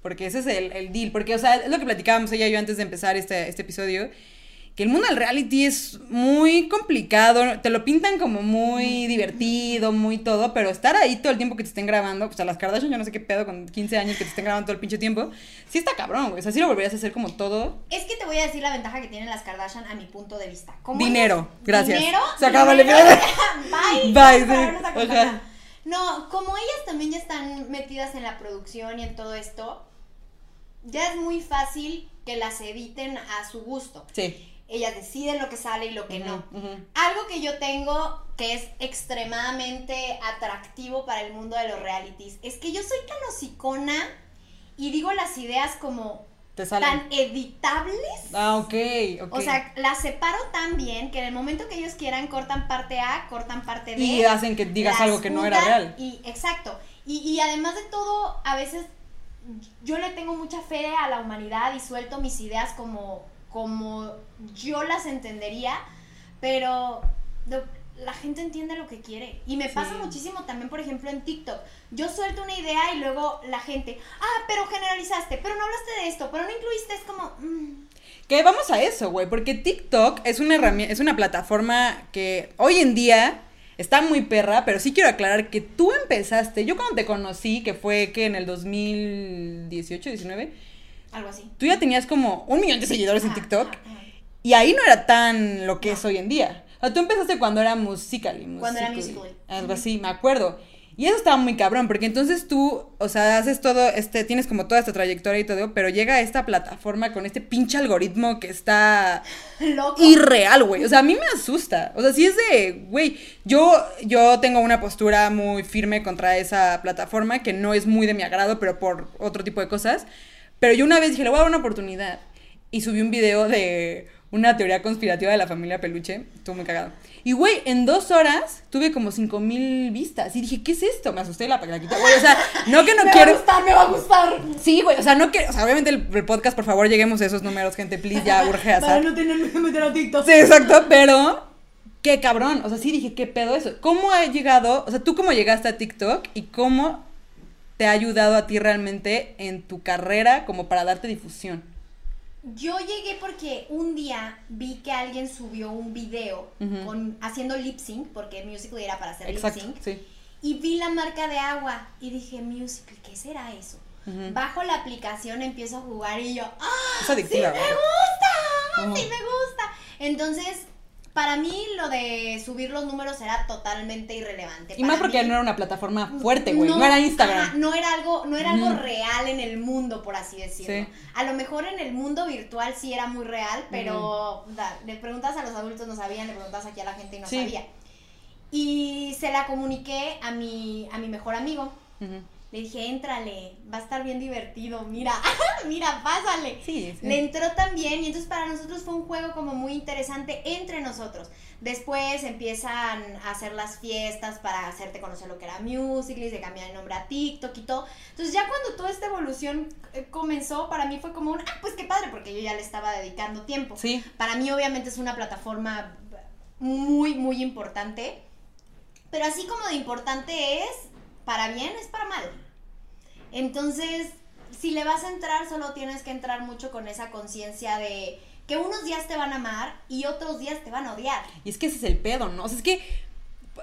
Porque ese es el, el deal. Porque, o sea, es lo que platicábamos ella y yo antes de empezar este, este episodio. Que el mundo del reality es muy complicado. Te lo pintan como muy divertido, muy todo. Pero estar ahí todo el tiempo que te estén grabando. Pues a las Kardashian, yo no sé qué pedo con 15 años que te estén grabando todo el pinche tiempo. Sí está cabrón, güey. O sea, sí lo volverías a hacer como todo. Es que te voy a decir la ventaja que tienen las Kardashian a mi punto de vista. Como Dinero, ellas- gracias. Dinero. Se acabó el dinero, Bye, Bye. Sí, ajá. No, como ellas también ya están metidas en la producción y en todo esto, ya es muy fácil que las editen a su gusto. Sí. Ellas deciden lo que sale y lo que no. Algo que yo tengo que es extremadamente atractivo para el mundo de los realities es que yo soy tan hocicona y digo las ideas como Te tan editables. Ah, ok, ok. O sea, las separo tan bien que en el momento que ellos quieran cortan parte A, cortan parte B. Y hacen que digas algo que no era real. Y, exacto. Y, y además de todo, a veces yo le tengo mucha fe a la humanidad y suelto mis ideas como, como yo las entendería, pero lo- la gente entiende lo que quiere. Y me pasa Sí. muchísimo también, por ejemplo, en TikTok. Yo suelto una idea y luego la gente, ah, pero generalizaste, pero no hablaste de esto, pero no incluiste, es como... mm, Que vamos a eso, güey, porque TikTok es una herramienta, es una plataforma que hoy en día está muy perra, pero sí quiero aclarar que tú empezaste, yo cuando te conocí, que fue que en el 2018, 19, algo así. tú ya tenías como un millón de seguidores en TikTok y ahí no era tan lo que No. es hoy en día. O sea, tú empezaste cuando era Musical.ly. Cuando era Musical.ly, Musical.ly. Algo así, me acuerdo. Y eso estaba muy cabrón, porque entonces tú, o sea, haces todo, este, tienes como toda esta trayectoria y todo, pero llega a esta plataforma con este pinche algoritmo que está Loco. irreal, güey. O sea, a mí me asusta. O sea, sí es de, güey, yo, yo tengo una postura muy firme contra esa plataforma que no es muy de mi agrado, pero por otro tipo de cosas. Pero yo una vez dije, le voy a dar una oportunidad. Y subí un video de una teoría conspirativa de la familia Peluche. Estuvo muy cagado. Y, güey, en dos horas tuve como cinco mil vistas. Y dije, ¿qué es esto? Me asusté la, quité. Güey, o sea, no que no me quiero... va a gustar, me va a gustar. Sí, güey, o sea, no quiero... O sea, obviamente el, el podcast, por favor, lleguemos a esos números, gente, please, ya urge Para hacer. no tenerme que meter a TikTok. Sí, exacto, pero qué cabrón. O sea, sí dije, ¿qué pedo eso? ¿Cómo ha llegado? O sea, tú cómo llegaste a TikTok y cómo te ha ayudado a ti realmente en tu carrera como para darte difusión. Yo llegué porque un día vi que alguien subió un video con, haciendo lip sync, porque Musical.ly era para hacer Exacto, lip sync, sí. y vi la marca de agua y dije, Musical.ly, ¿qué será eso? Bajo la aplicación, empiezo a jugar y yo, ¡ah! Es ¡Sí me gusta! Ujú. ¡Sí me gusta! Entonces, para mí lo de subir los números era totalmente irrelevante. Y más porque mí- no era una plataforma fuerte, güey. No, era Instagram. ajá, no era algo, no era algo real en el mundo, por así decirlo. Sí. A lo mejor en el mundo virtual sí era muy real, pero da, le preguntas a los adultos no sabían, le preguntas aquí a la gente y no Sí. sabía. Y se la comuniqué a mi, a mi mejor amigo. Ujú. Le dije, éntrale, va a estar bien divertido, mira, mira, pásale. Sí, sí. Le entró también y entonces para nosotros fue un juego como muy interesante entre nosotros. Después empiezan a hacer las fiestas para hacerte conocer lo que era Musical.ly, se cambiar el nombre a TikTok y todo. Entonces ya cuando toda esta evolución eh, comenzó, para mí fue como un, ah, pues qué padre, porque yo ya le estaba dedicando tiempo. Sí. Para mí obviamente es una plataforma muy, muy importante. Pero así como de importante es, para bien es para mal. Entonces, si le vas a entrar, solo tienes que entrar mucho con esa conciencia de que unos días te van a amar y otros días te van a odiar. Y es que ese es el pedo, ¿no? O sea, es que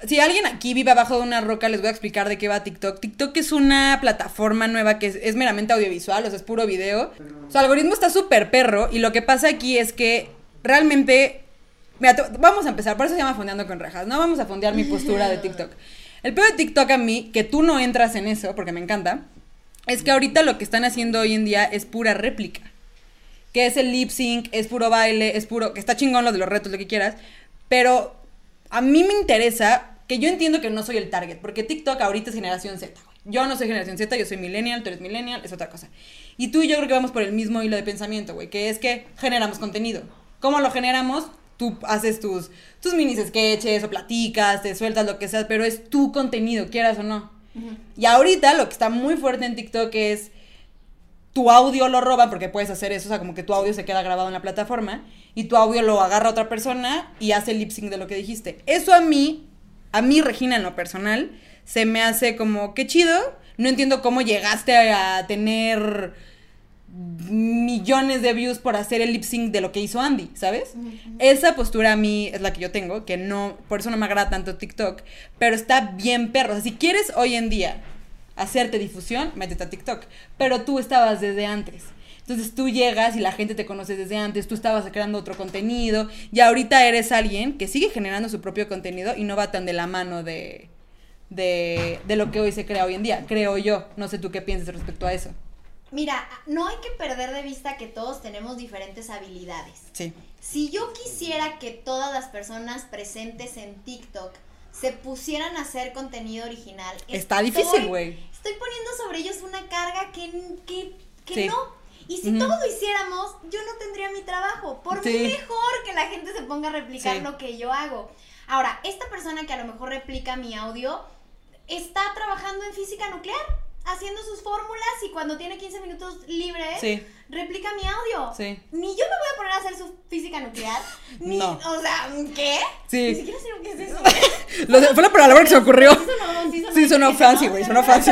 si alguien aquí vive abajo de una roca, les voy a explicar de qué va TikTok. TikTok es una plataforma nueva que es, es meramente audiovisual, o sea, es puro video. Su algoritmo está súper perro y lo que pasa aquí es que realmente... Mira, vamos a empezar, por eso se llama Fondeando con Rejas, no vamos a fondear mi postura de TikTok. El peor de TikTok a mí, que tú no entras en eso, porque me encanta, es que ahorita lo que están haciendo hoy en día es pura réplica que es el lip sync, es puro baile, es puro, que está chingón lo de los retos, lo que quieras, pero a mí me interesa, que yo entiendo que no soy el target, porque TikTok ahorita es generación Z. Yo no soy generación Z, yo soy millennial, tú eres millennial, es otra cosa. Y tú y yo creo que vamos por el mismo hilo de pensamiento, güey, que es que generamos contenido. ¿Cómo lo generamos? Tú haces tus, tus mini sketches o platicas, te sueltas lo que sea, pero es tu contenido, quieras o no. Y ahorita lo que está muy fuerte en TikTok es tu audio lo roban, porque puedes hacer eso, o sea, como que tu audio se queda grabado en la plataforma, y tu audio lo agarra otra persona y hace el lip sync de lo que dijiste. Eso a mí, a mí, Regina, en lo personal, se me hace como, qué chido, no entiendo cómo llegaste a tener millones de views por hacer el lip sync de lo que hizo Andy, ¿sabes? Esa postura a mí es la que yo tengo, que no, por eso no me agrada tanto TikTok, pero está bien perro. O sea, si quieres hoy en día hacerte difusión, métete a TikTok. Pero tú estabas desde antes. Entonces tú llegas y la gente te conoce desde antes, tú estabas creando otro contenido y ahorita eres alguien que sigue generando su propio contenido y no va tan de la mano de, de, de lo que hoy se crea hoy en día, creo yo. No sé tú qué piensas respecto a eso. Mira, no hay que perder de vista que todos tenemos diferentes habilidades. Sí. Si yo quisiera que todas las personas presentes en TikTok se pusieran a hacer contenido original, Está estoy- difícil, güey. Estoy poniendo sobre ellos una carga que, que, que Sí. no. Y si Ujú. todos lo hiciéramos, yo no tendría mi trabajo. Por Sí. mejor que la gente se ponga a replicar Sí. lo que yo hago. Ahora, esta persona que a lo mejor replica mi audio está trabajando en física nuclear, haciendo sus fórmulas y cuando tiene 15 minutos libres. Replica mi audio. Sí. Ni yo me voy a poner a hacer su física nuclear. Ni, No. O sea, ¿qué? Sí. Ni siquiera sé lo que es eso. Lo fue la palabra que se ocurrió. Sí sonó, sí sonó Sí, sonó inteligente, fancy, güey, sonó fancy.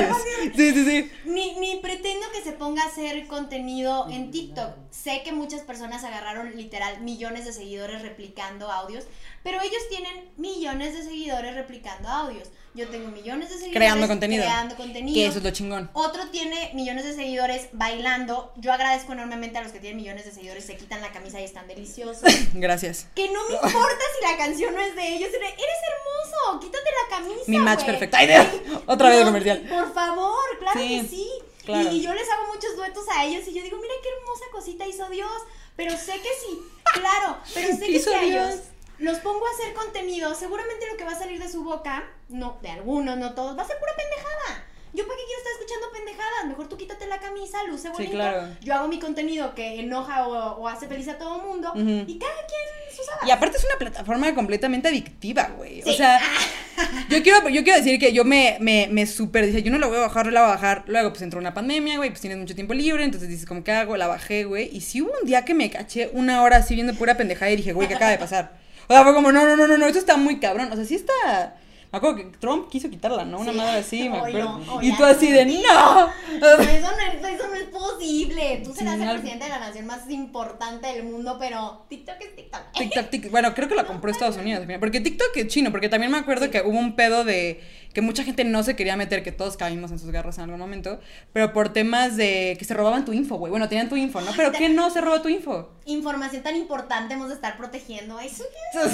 Sí, sí, sí. Ni, ni pretendo que se ponga a hacer contenido en TikTok. Sé que muchas personas agarraron literal millones de seguidores replicando audios, pero ellos tienen millones de seguidores replicando audios. Yo tengo millones de seguidores Creando contenido. creando contenido. Que eso es lo chingón. Otro tiene millones de seguidores bailando. Yo agradezco enormemente a los que tienen millones de seguidores, se quitan la camisa y están deliciosos. Gracias. que no me importa si la canción no es de ellos. Eres hermoso, quítate la camisa. Mi match güey. perfecto. Ay. Sí. Otra vez de comercial. Por favor, claro Sí, que sí. claro. Y, y yo les hago muchos duetos a ellos y yo digo, mira qué hermosa cosita hizo Dios. Pero sé que sí, claro, pero sé ¿Qué que si a ellos los pongo a hacer contenido, seguramente lo que va a salir de su boca, no, de algunos, no todos, va a ser pura pendejada. Yo para qué quiero estar escuchando pendejadas, mejor tú quítate la camisa, luce bonito. claro. Yo hago mi contenido que enoja o, o hace feliz a todo el mundo y cada quien sus. Y aparte es una plataforma completamente adictiva, güey. O Sí. sea, yo quiero, yo quiero decir que yo me, me, me súper dije, yo no la voy a bajar, no la voy a bajar. Luego, pues entró una pandemia, güey, pues tienes mucho tiempo libre, entonces dices, ¿cómo qué hago? La bajé, güey. Y sí hubo un día que me caché una hora así viendo pura pendejada y dije, güey, ¿qué acaba de pasar? O sea, fue como, no, no, no, no, no, esto está muy cabrón. O sea, sí está. Me acuerdo que Trump quiso quitarla, ¿no? Una Sí. madre así, me acuerdo. y tú así de, ¡no! Eso no, es, eso no es posible. Tú serás Sí, el presidente de la nación más importante del mundo, pero TikTok es TikTok. TikTok, TikTok. Bueno, creo que la compró Estados Unidos. Porque TikTok es chino. Porque también me acuerdo que hubo un pedo de que mucha gente no se quería meter, que todos caímos en sus garras en algún momento. Pero por temas de que se robaban tu info, güey. Bueno, tenían tu info, ¿no? Pero ¿qué no se roba tu info? Información tan importante hemos de estar protegiendo. Eso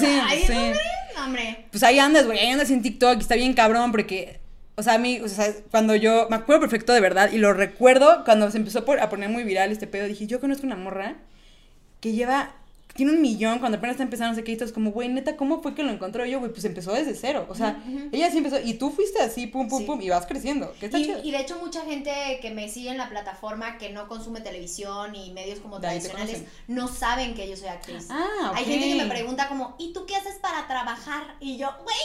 Sí, Ay, sí. hombre, hombre. Pues ahí andas, güey. Ahí andas en TikTok y está bien cabrón porque. O sea, a mí, o sea, cuando yo, me acuerdo perfecto de verdad y lo recuerdo cuando se empezó por- a poner muy viral este pedo, dije, yo conozco una morra que lleva tiene un millón cuando apenas está empezando, no sé qué, y estás como, güey, neta, ¿cómo fue que lo encontró yo, güey? Pues empezó desde cero, o sea, ella sí empezó, y tú fuiste así, pum, pum, Sí. pum, y vas creciendo, que está Y, chido. y de hecho mucha gente que me sigue en la plataforma que no consume televisión y medios como tradicionales no saben que yo soy actriz. Ah, ok. Hay gente que me pregunta como, ¿y tú qué haces para trabajar? Y yo, güey,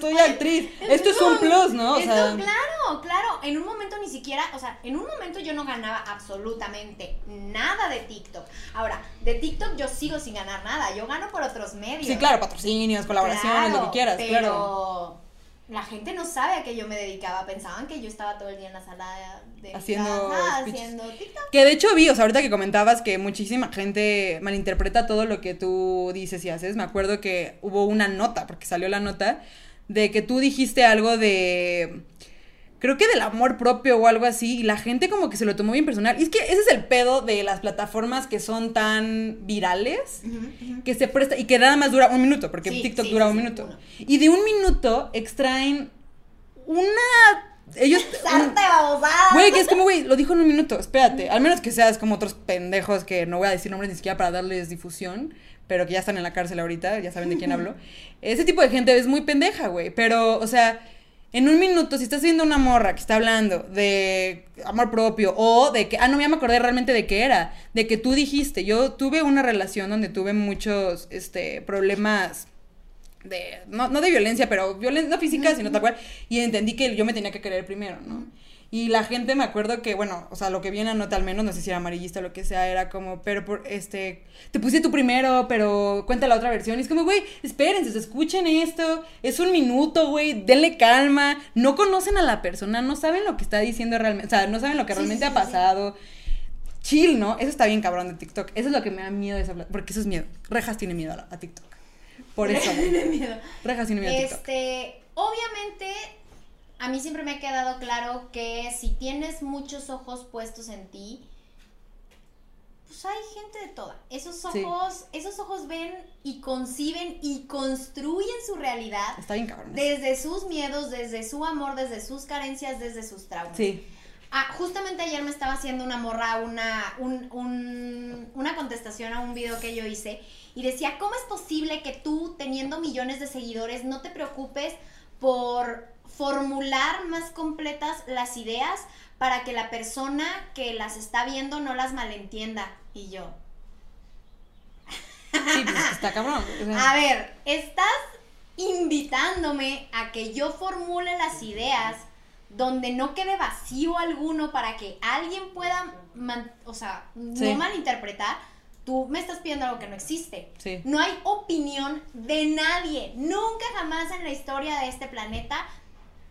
Soy actriz, esto es un plus, ¿no? O esto, sea, claro, claro. En un momento ni siquiera, o sea, en un momento yo no ganaba absolutamente nada de TikTok. Ahora, de TikTok yo sigo sin ganar nada. Yo gano por otros medios. sí, claro, patrocinios, colaboraciones, lo que quieras, pero claro. La gente no sabe a qué yo me dedicaba. Pensaban que yo estaba todo el día en la sala de Haciendo casa, haciendo TikTok. Que de hecho vi, o sea, ahorita que comentabas que muchísima gente malinterpreta todo lo que tú dices y haces, me acuerdo que hubo una nota, porque salió la nota, de que tú dijiste algo de... Creo que del amor propio o algo así, y la gente como que se lo tomó bien personal. Y es que ese es el pedo de las plataformas que son tan virales, que se presta, y que nada más dura un minuto, porque Sí, TikTok sí, dura sí, un minuto. uno. Y de un minuto extraen una... Ellos... ¡Sarta! Güey, que es como, güey, lo dijo en un minuto, espérate. Al menos que seas como otros pendejos que no voy a decir nombres ni siquiera para darles difusión, pero que ya están en la cárcel ahorita, ya saben de quién hablo. Ese tipo de gente es muy pendeja, güey. Pero, o sea, en un minuto, si estás viendo una morra que está hablando de amor propio o de que, ah, no, ya me acordé realmente de qué era, de que tú dijiste, yo tuve una relación donde tuve muchos, este, problemas de, no, no de violencia, pero violencia no física, sino tal cual, y entendí que yo me tenía que querer primero, ¿no? Y la gente me acuerdo que, bueno, o sea, lo que viene a nota al menos, no sé si era amarillista o lo que sea, era como, pero por este, te puse tú primero, pero cuenta la otra versión. Y es como, güey, espérense, escuchen esto, es un minuto, güey, denle calma, no conocen a la persona, no saben lo que está diciendo realmente, o sea, no saben lo que Sí, realmente sí, ha sí. pasado. Chill, ¿no? Eso está bien cabrón de TikTok. Eso es lo que me da miedo de esa porque eso es miedo. Rejas tiene miedo a, a TikTok. Por eso. Tiene miedo. Rejas tiene miedo a TikTok. Este, obviamente, a mí siempre me ha quedado claro que si tienes muchos ojos puestos en ti, pues hay gente de toda. Esos Sí. ojos, esos ojos ven y conciben y construyen su realidad Está bien cabrón. desde sus miedos, desde su amor, desde sus carencias, desde sus traumas. Sí. Ah, justamente ayer me estaba haciendo una morra una, un- un- una contestación a un video que yo hice y decía, ¿cómo es posible que tú, teniendo millones de seguidores, no te preocupes por formular más completas las ideas para que la persona que las está viendo no las malentienda? Y yo, Sí, pues está cabrón. a ver, estás invitándome a que yo formule las ideas donde no quede vacío alguno para que alguien pueda, man- o sea, Sí. no malinterpretar. Tú me estás pidiendo algo que no existe. Sí. No hay opinión de nadie, nunca jamás en la historia de este planeta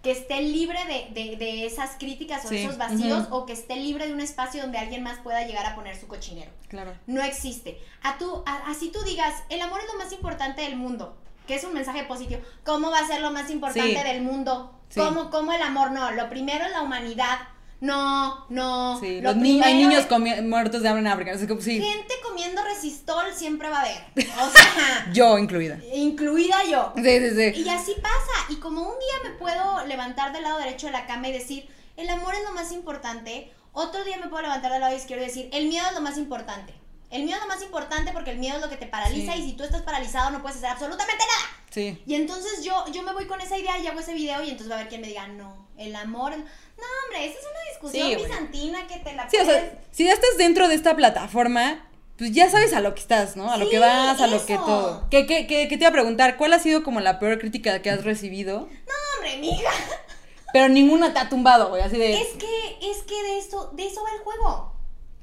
que esté libre de, de- de esas críticas o Sí, esos vacíos o que esté libre de un espacio donde alguien más pueda llegar a poner su cochinero Claro. no existe. A tú, a- así tú digas, el amor es lo más importante del mundo, que es un mensaje positivo. ¿Cómo va a ser lo más importante Sí. del mundo? Sí. ¿Cómo, ¿Cómo el amor? No, lo primero es la humanidad. No, no. Sí, lo los ni- hay niños es- muertos de hambre en África. así sí, Gente comiendo resistol siempre va a haber. O sea, yo incluida. incluida yo. Sí, sí, sí. Y así pasa. Y como un día me puedo levantar del lado derecho de la cama y decir, el amor es lo más importante, otro día me puedo levantar del lado izquierdo y decir, el miedo es lo más importante. El miedo es lo más importante porque el miedo es lo que te paraliza Sí. y si tú estás paralizado no puedes hacer absolutamente nada. Sí. Y entonces yo, yo me voy con esa idea y hago ese video y entonces va a haber quien me diga, no, el amor... es-". No, hombre, esa es una discusión Sí, bizantina que te la Sí, o sea, si ya estás dentro de esta plataforma, pues ya sabes a lo que estás, ¿no? A lo Sí, que vas, a lo que todo. ¿Qué, qué, qué, qué te iba a preguntar? ¿Cuál ha sido como la peor crítica que has recibido? No, hombre, mija. Pero ninguna te ha tumbado, güey, así de... Es que, es que de eso, de eso va el juego.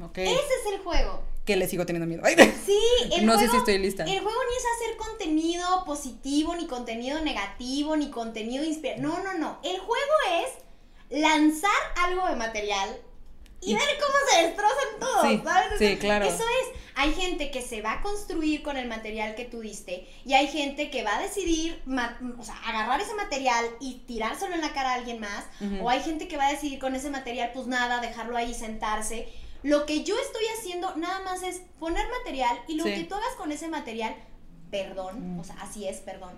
Ok. Ese es el juego. Que le sigo teniendo miedo. Sí, el No sé juego, si estoy lista. El juego ni es hacer contenido positivo, ni contenido negativo, ni contenido inspirador. No, no, no. El juego es lanzar algo de material y Y- ver cómo se destrozan todos, Sí, ¿sabes? sí, claro. Eso es. Hay gente que se va a construir con el material que tú diste y hay gente que va a decidir, o sea, agarrar ese material y tirárselo en la cara a alguien más. O hay gente que va a decidir con ese material, pues nada, dejarlo ahí, sentarse. Lo que yo estoy haciendo nada más es poner material y lo Sí. que tú hagas con ese material, perdón, Mm. o sea, así es, perdón,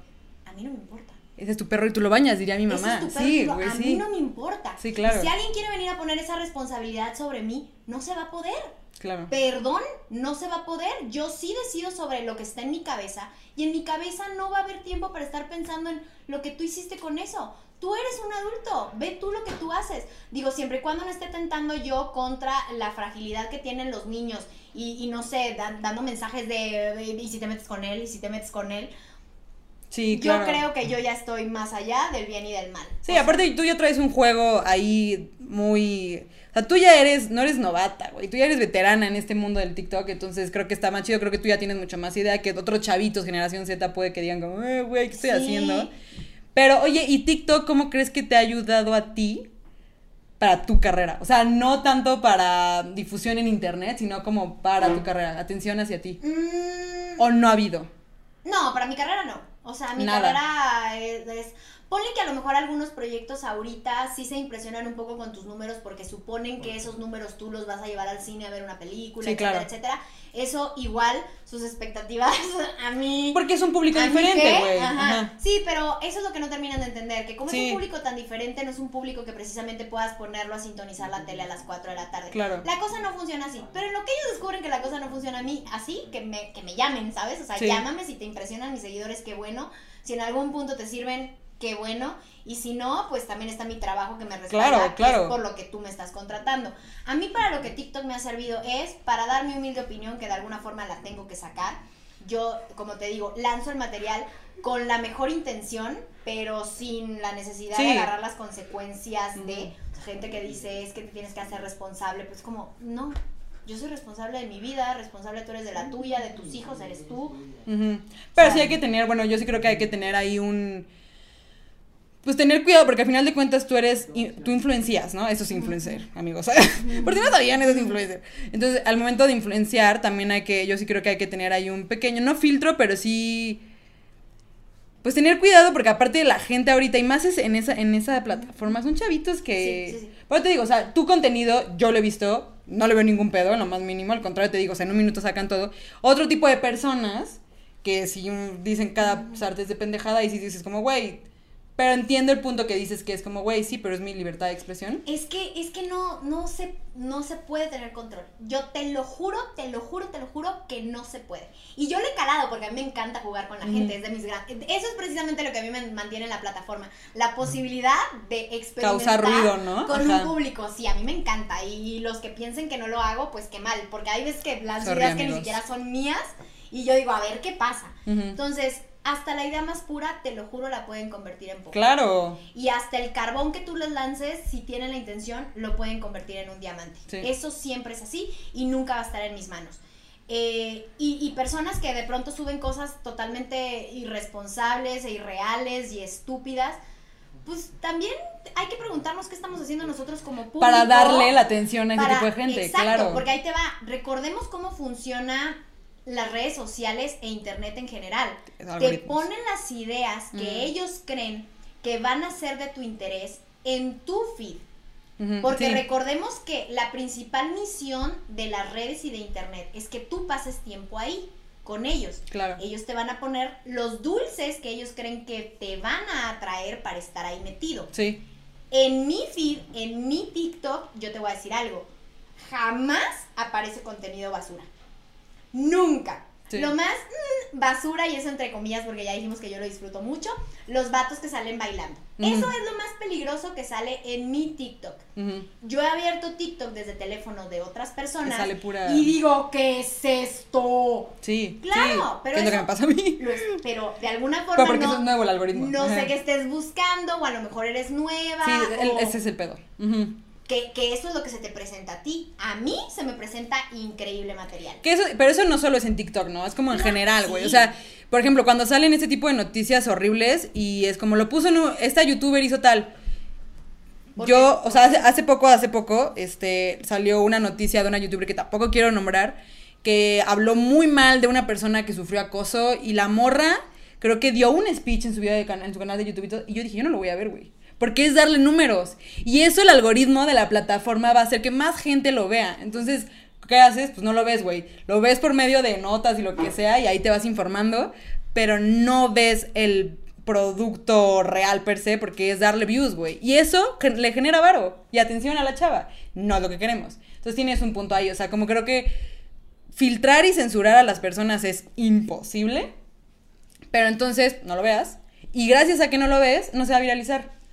a mí no me importa. Ese es tu perro y tú lo bañas, diría mi mamá. Ese es tu perro, sí, güey, a sí. mí no me importa. Sí, claro. Si alguien quiere venir a poner esa responsabilidad sobre mí, no se va a poder. Claro. Perdón, no se va a poder. Yo sí decido sobre lo que está en mi cabeza y en mi cabeza no va a haber tiempo para estar pensando en lo que tú hiciste con eso. Tú eres un adulto, ve tú lo que tú haces. Digo, siempre y cuando no esté tentando yo contra la fragilidad que tienen los niños y, y no sé, dan- dando mensajes de, y si te metes con él, y si te metes con él. Sí, claro. Yo creo que yo ya estoy más allá del bien y del mal. Sí, aparte tú ya traes un juego ahí muy... O sea, tú ya eres, no eres novata, güey, tú ya eres veterana en este mundo del TikTok, entonces creo que está más chido, creo que tú ya tienes mucho más idea que otros chavitos, generación Z, puede que digan como, eh, güey, ¿qué estoy Sí. haciendo? Pero, oye, ¿y TikTok cómo crees que te ha ayudado a ti para tu carrera? O sea, no tanto para difusión en internet, sino como para tu carrera, atención hacia ti. Mm, ¿O no ha habido? No, para mi carrera no. O sea, mi Nada. carrera es, es- Ponle que a lo mejor algunos proyectos ahorita sí se impresionan un poco con tus números porque suponen que esos números tú los vas a llevar al cine a ver una película, Sí, etcétera, claro. etcétera. Eso igual, sus expectativas a mí... Porque es un público ¿A mí diferente, güey. Ajá. Ajá. Sí, pero eso es lo que no terminan de entender, que como es un público tan diferente, no es un público que precisamente puedas ponerlo a sintonizar la tele a las 4 de la tarde. Claro. La cosa no funciona así. Pero en lo que ellos descubren que la cosa no funciona a mí así, que me, que me llamen, ¿sabes? O sea, Sí. llámame si te impresionan mis seguidores, qué bueno. Si en algún punto te sirven, qué bueno. Y si no, pues también está mi trabajo que me respalda, Claro, que es por lo que tú me estás contratando. A mí para lo que TikTok me ha servido es para dar mi humilde opinión, que de alguna forma la tengo que sacar. Yo, como te digo, lanzo el material con la mejor intención, pero sin la necesidad Sí. de agarrar las consecuencias de gente que dice es que te tienes que hacer responsable. Pues como, no, yo soy responsable de mi vida, responsable tú eres de la tuya, de tus hijos eres tú. Pero sí hay que tener, bueno, yo sí creo que hay que tener ahí un... Pues tener cuidado, porque al final de cuentas tú eres, tú influencias, ¿no? Eso es influencer, amigos. Por si no sabían, eso es influencer. Entonces, al momento de influenciar, también hay que, yo sí creo que hay que tener ahí un pequeño, no filtro, pero sí... Pues tener cuidado, porque aparte de la gente ahorita, y más es en esa, en esa plataforma, son chavitos que... Sí, sí, sí. Pero te digo, o sea, tu contenido, yo lo he visto, no le veo ningún pedo, en lo más mínimo, al contrario, te digo, o sea, en un minuto sacan todo. Otro tipo de personas que si dicen cada sartén de pendejada y si dices como, güey, pero entiendo el punto que dices que es como, güey, sí, pero es mi libertad de expresión. Es que, es que no, no se, no se puede tener control. Yo te lo juro, te lo juro, te lo juro que no se puede. Y yo le he calado porque a mí me encanta jugar con la gente, es de mis gran- Eso es precisamente lo que a mí me mantiene en la plataforma. La posibilidad de experimentar Causar ruido, ¿no? con Ajá. un público. Sí, a mí me encanta. Y los que piensen que no lo hago, pues qué mal. Porque hay veces que las Sorry, ideas que ni siquiera son mías. Y yo digo, a ver qué pasa. Entonces, hasta la idea más pura, te lo juro, la pueden convertir en poco. Claro. Y hasta el carbón que tú les lances, si tienen la intención, lo pueden convertir en un diamante. Sí. Eso siempre es así y nunca va a estar en mis manos. Eh, y, y personas que de pronto suben cosas totalmente irresponsables e irreales y estúpidas, pues tambitambién hay que preguntarnos qué estamos haciendo nosotros como público. Para darle la atención a ese para- tipo de gente, exacto, claro. porque ahí te va. Recordemos cómo funciona las redes sociales e internet en general. Te ponen las ideas que ellos creen que van a ser de tu interés en tu feed. Porque sí. recordemos que la principal misión de las redes y de internet es que tú pases tiempo ahí con ellos. Claro. Ellos te van a poner los dulces que ellos creen que te van a atraer para estar ahí metido. Sí. En mi feed, en mi TikTok, yo te voy a decir algo. Jamás aparece contenido basura. Nunca. Sí. Lo más mm, basura, y eso entre comillas, porque ya dijimos que yo lo disfruto mucho, los vatos que salen bailando. Eso es lo más peligroso que sale en mi TikTok. Yo he abierto TikTok desde teléfono de otras personas Y sale pura- y digo, ¿qué es esto? Sí. Claro, sí. pero ¿Qué es lo que me pasa a mí? Es- pero de alguna forma Pero porque no, eso es nuevo el algoritmo. no Ajá. sé qué estés buscando o a lo mejor eres nueva Sí, o ese es el pedo. Que, que eso es lo que se te presenta a ti. A mí se me presenta increíble material. Que eso, pero eso no solo es en TikTok, ¿no? Es como en No, general, güey. sí. O sea, por ejemplo, cuando salen este tipo de noticias horribles y es como lo puso en un- esta youtuber hizo tal. ¿Por Yo, o sea, hace, hace poco, hace poco, este, salió una noticia de una youtuber que tampoco quiero nombrar, que habló muy mal de una persona que sufrió acoso y la morra creo que dio un speech en su, video de en su canal de YouTube y todo, y yo dije, yo no lo voy a ver, güey. Porque es darle números. Y eso el algoritmo de la plataforma va a hacer que más gente lo vea. Entonces, ¿qué haces? Pues no lo ves, güey. Lo ves por medio de notas y lo que sea y ahí te vas informando, pero no ves el producto real per se, porque es darle views, güey. Y eso le genera varo y atención a la chava. No es lo que queremos. Entonces tienes un punto ahí. O sea, como creo que filtrar y censurar a las personas es imposible. Pero entonces no lo veas. Y gracias a que no lo ves, no se va a viralizar.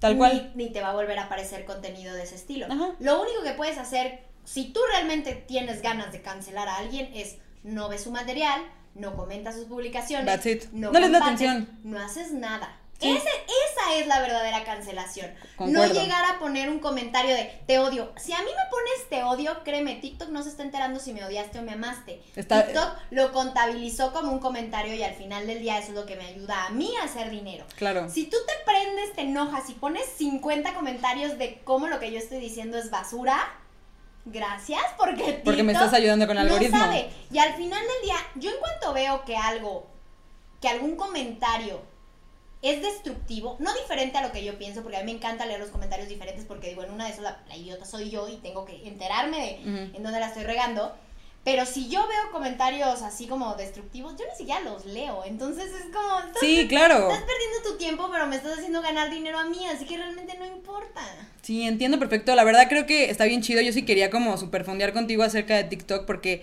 Tal cual. Ni, ni te va a volver a aparecer contenido de ese estilo. Ajá. Lo único que puedes hacer, si tú realmente tienes ganas de cancelar a alguien, es no ves su material, no comentas sus publicaciones, That's it. no, No les da atención. no haces nada. Sí. Ese- esa es la verdadera cancelación. Concuerdo. No llegar a poner un comentario de te odio. Si a mí me pones te odio, créeme, TikTok no se está enterando si me odiaste o me amaste. Está- TikTok lo contabilizó como un comentario y al final del día eso es lo que me ayuda a mí a hacer dinero. Claro. Si tú te prendes, te enojas y pones 50 comentarios de cómo lo que yo estoy diciendo es basura, gracias porque Porque me TikTok estás ayudando con el no algoritmo. sabe. Y al final del día, yo en cuanto veo que algo, que algún comentario es destructivo, no diferente a lo que yo pienso, porque a mí me encanta leer los comentarios diferentes porque digo, en una de esas la, la idiota soy yo y tengo que enterarme de en dónde la estoy regando. Pero si yo veo comentarios así como destructivos, yo ni siquiera los leo. Entonces es como, estás Sí, claro. Estás perdiendo tu tiempo, pero me estás haciendo ganar dinero a mí, así que realmente no importa. Sí, entiendo perfecto. La verdad creo que está bien chido. Yo sí quería como super fondear contigo acerca de TikTok porque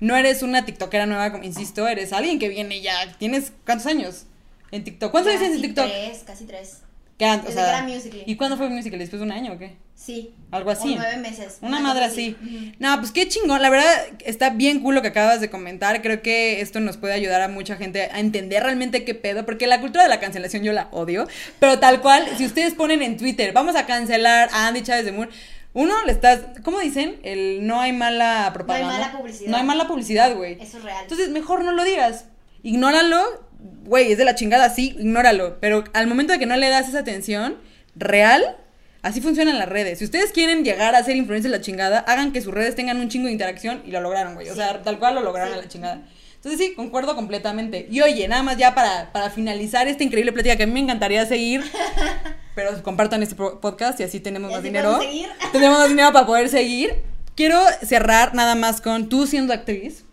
no eres una TikTokera nueva, como insisto, eres alguien que viene ya. ¿Tienes cuántos años en TikTok? ¿Cuántos años en TikTok? Tres, casi tres. ¿Qué an- o sea, que era Musical.ly. ¿Y cuándo fue Musical.ly? ¿Después de un año o qué? Sí. Algo así. O nueve meses. Una madre así. Ujú. No, pues qué chingón. La verdad está bien cool lo que acabas de comentar. Creo que esto nos puede ayudar a mucha gente a entender realmente qué pedo. Porque la cultura de la cancelación yo la odio. Pero tal cual, si ustedes ponen en Twitter, vamos a cancelar a Andy Chávez de Moore. Uno le estás, ¿cómo dicen? El no hay mala propaganda. mala publicidad. No hay mala publicidad, güey. Eso es real. Entonces, mejor no lo digas. Ignóralo. Güey, es de la chingada, sí, ignóralo. Pero al momento de que no le das esa atención real, así funcionan las redes. Si ustedes quieren llegar a ser influencers de la chingada, hagan que sus redes tengan un chingo de interacción y lo lograron, güey. O sea, tal cual lo lograron Sí. a la chingada. Entonces sí, concuerdo completamente. Y oye, nada más ya para, para finalizar esta increíble plática que a mí me encantaría seguir, pero compartan este podcast y así tenemos ¿Y más así dinero. podemos seguir? Tenemos más dinero para poder seguir. Quiero cerrar nada más con tú siendo actriz.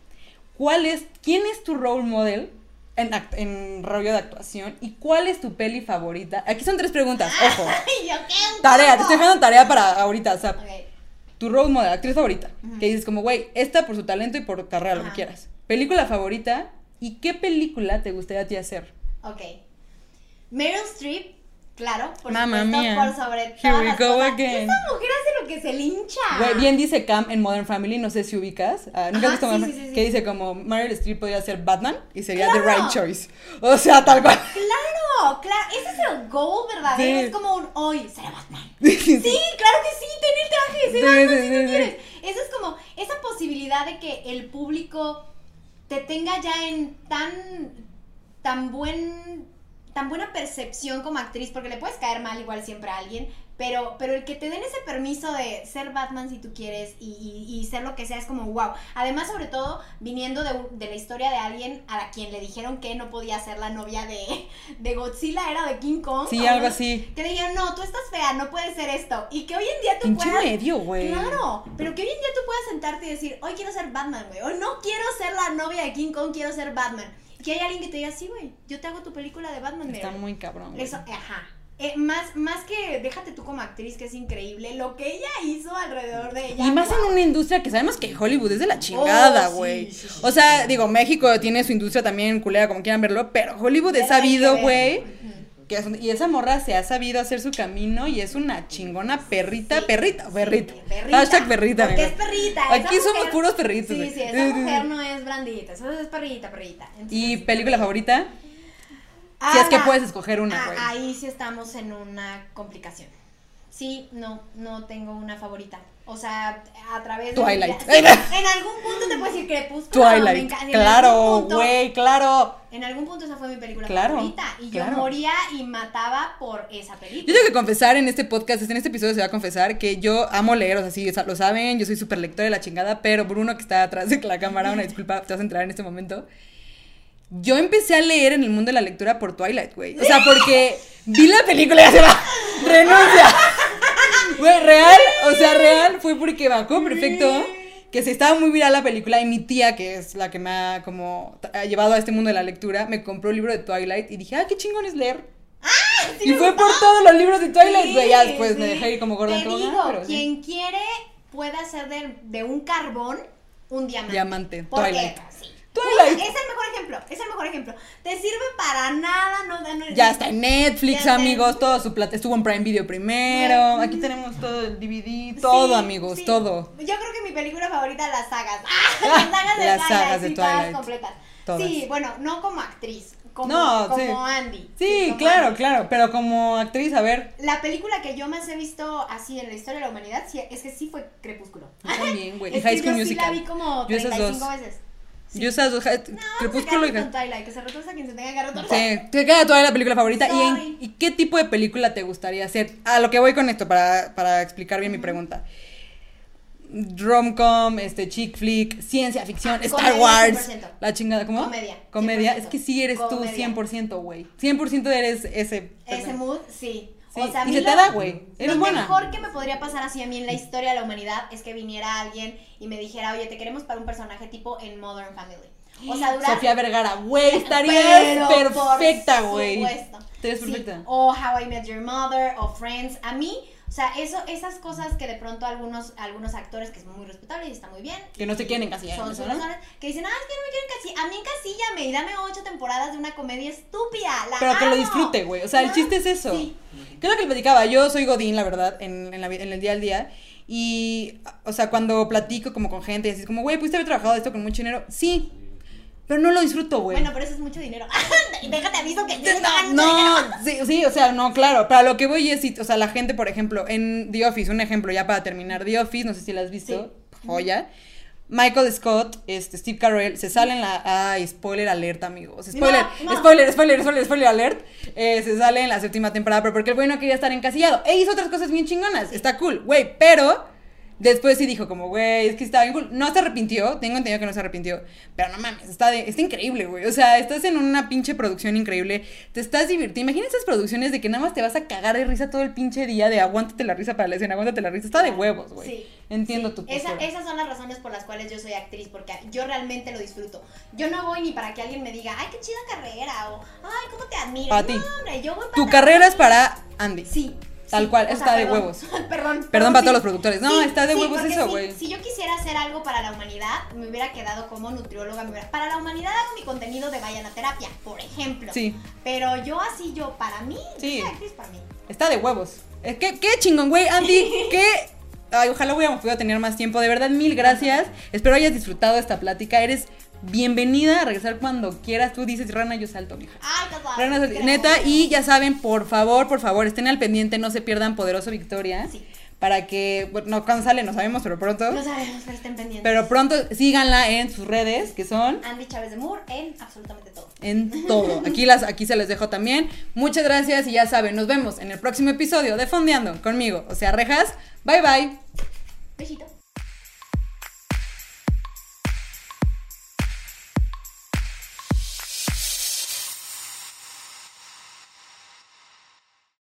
¿Cuál es, quién es tu role model en, rollo de actuación y cuál es tu peli favorita? Aquí son tres preguntas, ojo. Tarea, te estoy dejando tarea para ahorita, o sea, tu role model, actriz favorita. Que dices como, güey, esta por su talento y por carrera, lo que quieras. Película favorita y qué película te gustaría a ti hacer. Ok. Meryl Streep, claro, por Mamma supuesto, mía. por sobre Here todas we las go cosas. again. Esta mujer hace lo que se lincha. Güey, bien dice Cam en Modern Family, no sé si ubicas. ah, ¿Nunca has visto sí, sí. Que dice como Meryl Streep podría ser Batman y sería the right choice. O sea, tal cual. Claro, claro, ese es el goal verdadero. Es como un hoy, será Batman. Sí, claro que sí, ten el traje, Batman si tú quieres. Esa es como esa posibilidad de que el público te tenga ya en tan tan buen tan buena percepción como actriz, porque le puedes caer mal igual siempre a alguien, pero, pero el que te den ese permiso de ser Batman si tú quieres y, y- y ser lo que sea es como wow. Además, sobre todo, viniendo de, de la historia de alguien a quien le dijeron que no podía ser la novia de, de Godzilla, era de King Kong. Sí, ¿o algo así. Que le dijeron, no, tú estás fea, no puedes ser esto. Y que hoy en día tú Pinche puedas... medio, güey. Claro, pero que hoy en día tú puedas sentarte y decir, hoy quiero ser Batman, güey. O no quiero ser la novia de King Kong, quiero ser Batman. Que hay alguien que te diga, sí, güey, yo te hago tu película de Batman, Está Meryl". muy cabrón. güey. Eso, ajá. Eh, más, más que déjate tú como actriz, que es increíble, lo que ella hizo alrededor de ella. Y más en una industria que sabemos que Hollywood es de la chingada, Oh, sí, güey. sí, sí, o sea, digo, México tiene su industria también culera, como quieran verlo, pero Hollywood es sabido, güey. Que es- Y esa morra se ha sabido hacer su camino y es una chingona perrita, Sí, perrita, sí, perrita. perrita. Hashtag perrita, Porque es perrita. Aquí esa somos mujer- puros perritos, Sí, sí, esa mujer no es brandita, eso es perrita, perrita. Entonces, ¿Y película favorita? Ah, Si es que la- puedes escoger una, ah, güey. ahí sí estamos en una complicación. Sí, no, no tengo una favorita. O sea, a través de... Twilight. Sí, en algún punto te puedo decir Crepúsculo. Twilight. En Claro, güey, claro. En algún punto esa fue mi película Claro, favorita. Y yo moría y mataba por esa Yo película. tengo que confesar en este podcast, en este episodio se va a confesar que yo amo leer, o sea, sí, lo saben, yo soy súper lectora de la chingada, pero Bruno que está atrás de la cámara, una disculpa, te vas a entrar en este momento. Yo empecé a leer en el mundo de la lectura por Twilight, güey. O sea, porque vi la película y ya se va. Renuncia. Güey, real, o sea, real fue porque bajó perfecto que se estaba muy viral la película y mi tía, que es la que me ha como ha llevado a este mundo de la lectura, me compró el libro de Twilight y dije, ah, qué chingón es leer. y fue por todos los libros de Twilight, güey. ya después me dejé ir como gorda en pero quien quiere puede hacer de, de un carbón un diamante. Diamante, Porque, Twilight. sí. Twilight. Es el mejor ejemplo, es el mejor ejemplo. Te sirve para nada, no, Ya está en Netflix, Ya está en- amigos, todo su plata. Estuvo en Prime Video primero. Aquí tenemos todo el DVD, todo, Sí, amigos, sí. todo. Yo creo que mi película favorita, las sagas. ¡Ah! Las sagas de Las Twilight, sagas de todas completas. Todas. Sí, bueno, no como actriz, como, No, como sí. Andy. Sí, como claro, Andy. claro. Pero como actriz, a ver. La película que yo más he visto así en la historia de la humanidad sí, es que sí fue Crepúsculo. Yo también, güey. High School yo sí la Musical. vi como Yo esas 35 dos. veces. Sí. Yo esas dos. No, Crepúsculo y Crepúsculo con Twilight, que se retuerza quien se tenga que retorcer. Sí, te queda toda la película favorita. ¿Y, en- y qué tipo de película te gustaría hacer? A lo que voy con esto, para, para explicar bien mi pregunta. Rom-com, este, chick flick, ciencia ficción, Ah, Star Wars. 100%. La chingada, ¿cómo? Comedia, Comedia. 100%. Es que sí eres tú Comedia. 100%, güey. 100% eres ese. Ese mood, sí. Sí, O sea, a y se te lo- da, güey. Eres lo buena. mejor que me podría pasar así a mí en la historia de la humanidad es que viniera alguien y me dijera, oye, te queremos para un personaje tipo en Modern Family. O sea, durar... Sofía Vergara, güey, estarías Pero, perfecta, por güey. supuesto. Estarías Sí, perfecta. O How I Met Your Mother, o Friends. A mí, sea, eso, esas cosas que de pronto algunos, algunos actores, que es muy respetable y está muy bien. Que no se quieren encasillar en Son eso, sus ¿no? que dicen, ah, es que no me quieren encasillar. A mí encasíllame y dame ocho temporadas de una comedia estúpida. La Pero que lo disfrute, güey. O sea, el chiste es eso. Sí. ¿Qué es lo que le platicaba? Yo soy Godín, la verdad, en, en, la en el día al día. Y, o sea, cuando platico como con gente y así, como, güey, ¿pudiste haber trabajado esto con mucho dinero? Sí, pero no lo disfruto, güey. Bueno, pero eso es mucho dinero. Déjate aviso que no, sí, sí, o sea, no, claro. Para lo que voy es, o sea, la gente, por ejemplo, en The Office, un ejemplo ya para terminar, The Office, no sé si la has visto, joya. Michael Scott, este, Steve Carell, se sale en la. Ay, spoiler alert, amigos. Spoiler, No, no. spoiler, spoiler, spoiler, spoiler alert. Eh, se sale en la séptima temporada, pero porque el güey no quería estar encasillado. E hizo otras cosas bien chingonas. Está cool, güey, pero. Después sí dijo como, güey, es que estaba bien cool. No se arrepintió, tengo entendido que no se arrepintió. Pero no mames, está, de, está increíble, güey. O sea, estás en una pinche producción increíble. Te estás divirtiendo. Imagina esas producciones de que nada más te vas a cagar de risa todo el pinche día de aguántate la risa para la escena, aguántate la risa. Está de huevos, güey. Sí. Entiendo Sí. tu Esa- esas son las razones por las cuales yo soy actriz, porque yo realmente lo disfruto. Yo no voy ni para que alguien me diga, ay, qué chida carrera, o ay, cómo te admiro. Para no, ti. hombre, yo voy Tu para carrera es para Andy. Sí. Tal sí. cual, eso sea, está de huevos. perdón. Perdón para sí. todos los productores. No, está de huevos eso, güey. Si yo quisiera hacer algo para la humanidad, me hubiera quedado como nutrióloga. me hubiera- Para la humanidad hago mi contenido de vayan a terapia, por ejemplo. Sí. Pero yo así, yo, para mí, Sí. yo soy actriz para mí. Está de huevos. Eh, ¿Qué, qué chingón, güey. Andy, qué. Ay, ojalá hubiéramos podido tener más tiempo. De verdad, mil gracias. Espero hayas disfrutado esta plática. Eres bienvenida a regresar cuando quieras. Tú dices, Rana, yo salto, mija. Ay, padre, Rana, salto. Neta, y ya saben, por favor, por favor, estén al pendiente, no se pierdan Poderoso Victoria. Sí. Para que, bueno, no, cuando sale, no sabemos, pero pronto. No sabemos, pero estén pendientes. Pero pronto síganla en sus redes, que son Andy Chávez de Moore en absolutamente todo. en todo. Aquí, las, aquí se les dejo también. Muchas gracias y ya saben, nos vemos en el próximo episodio de Fondeando conmigo. O sea, rejas. Bye bye. Besito.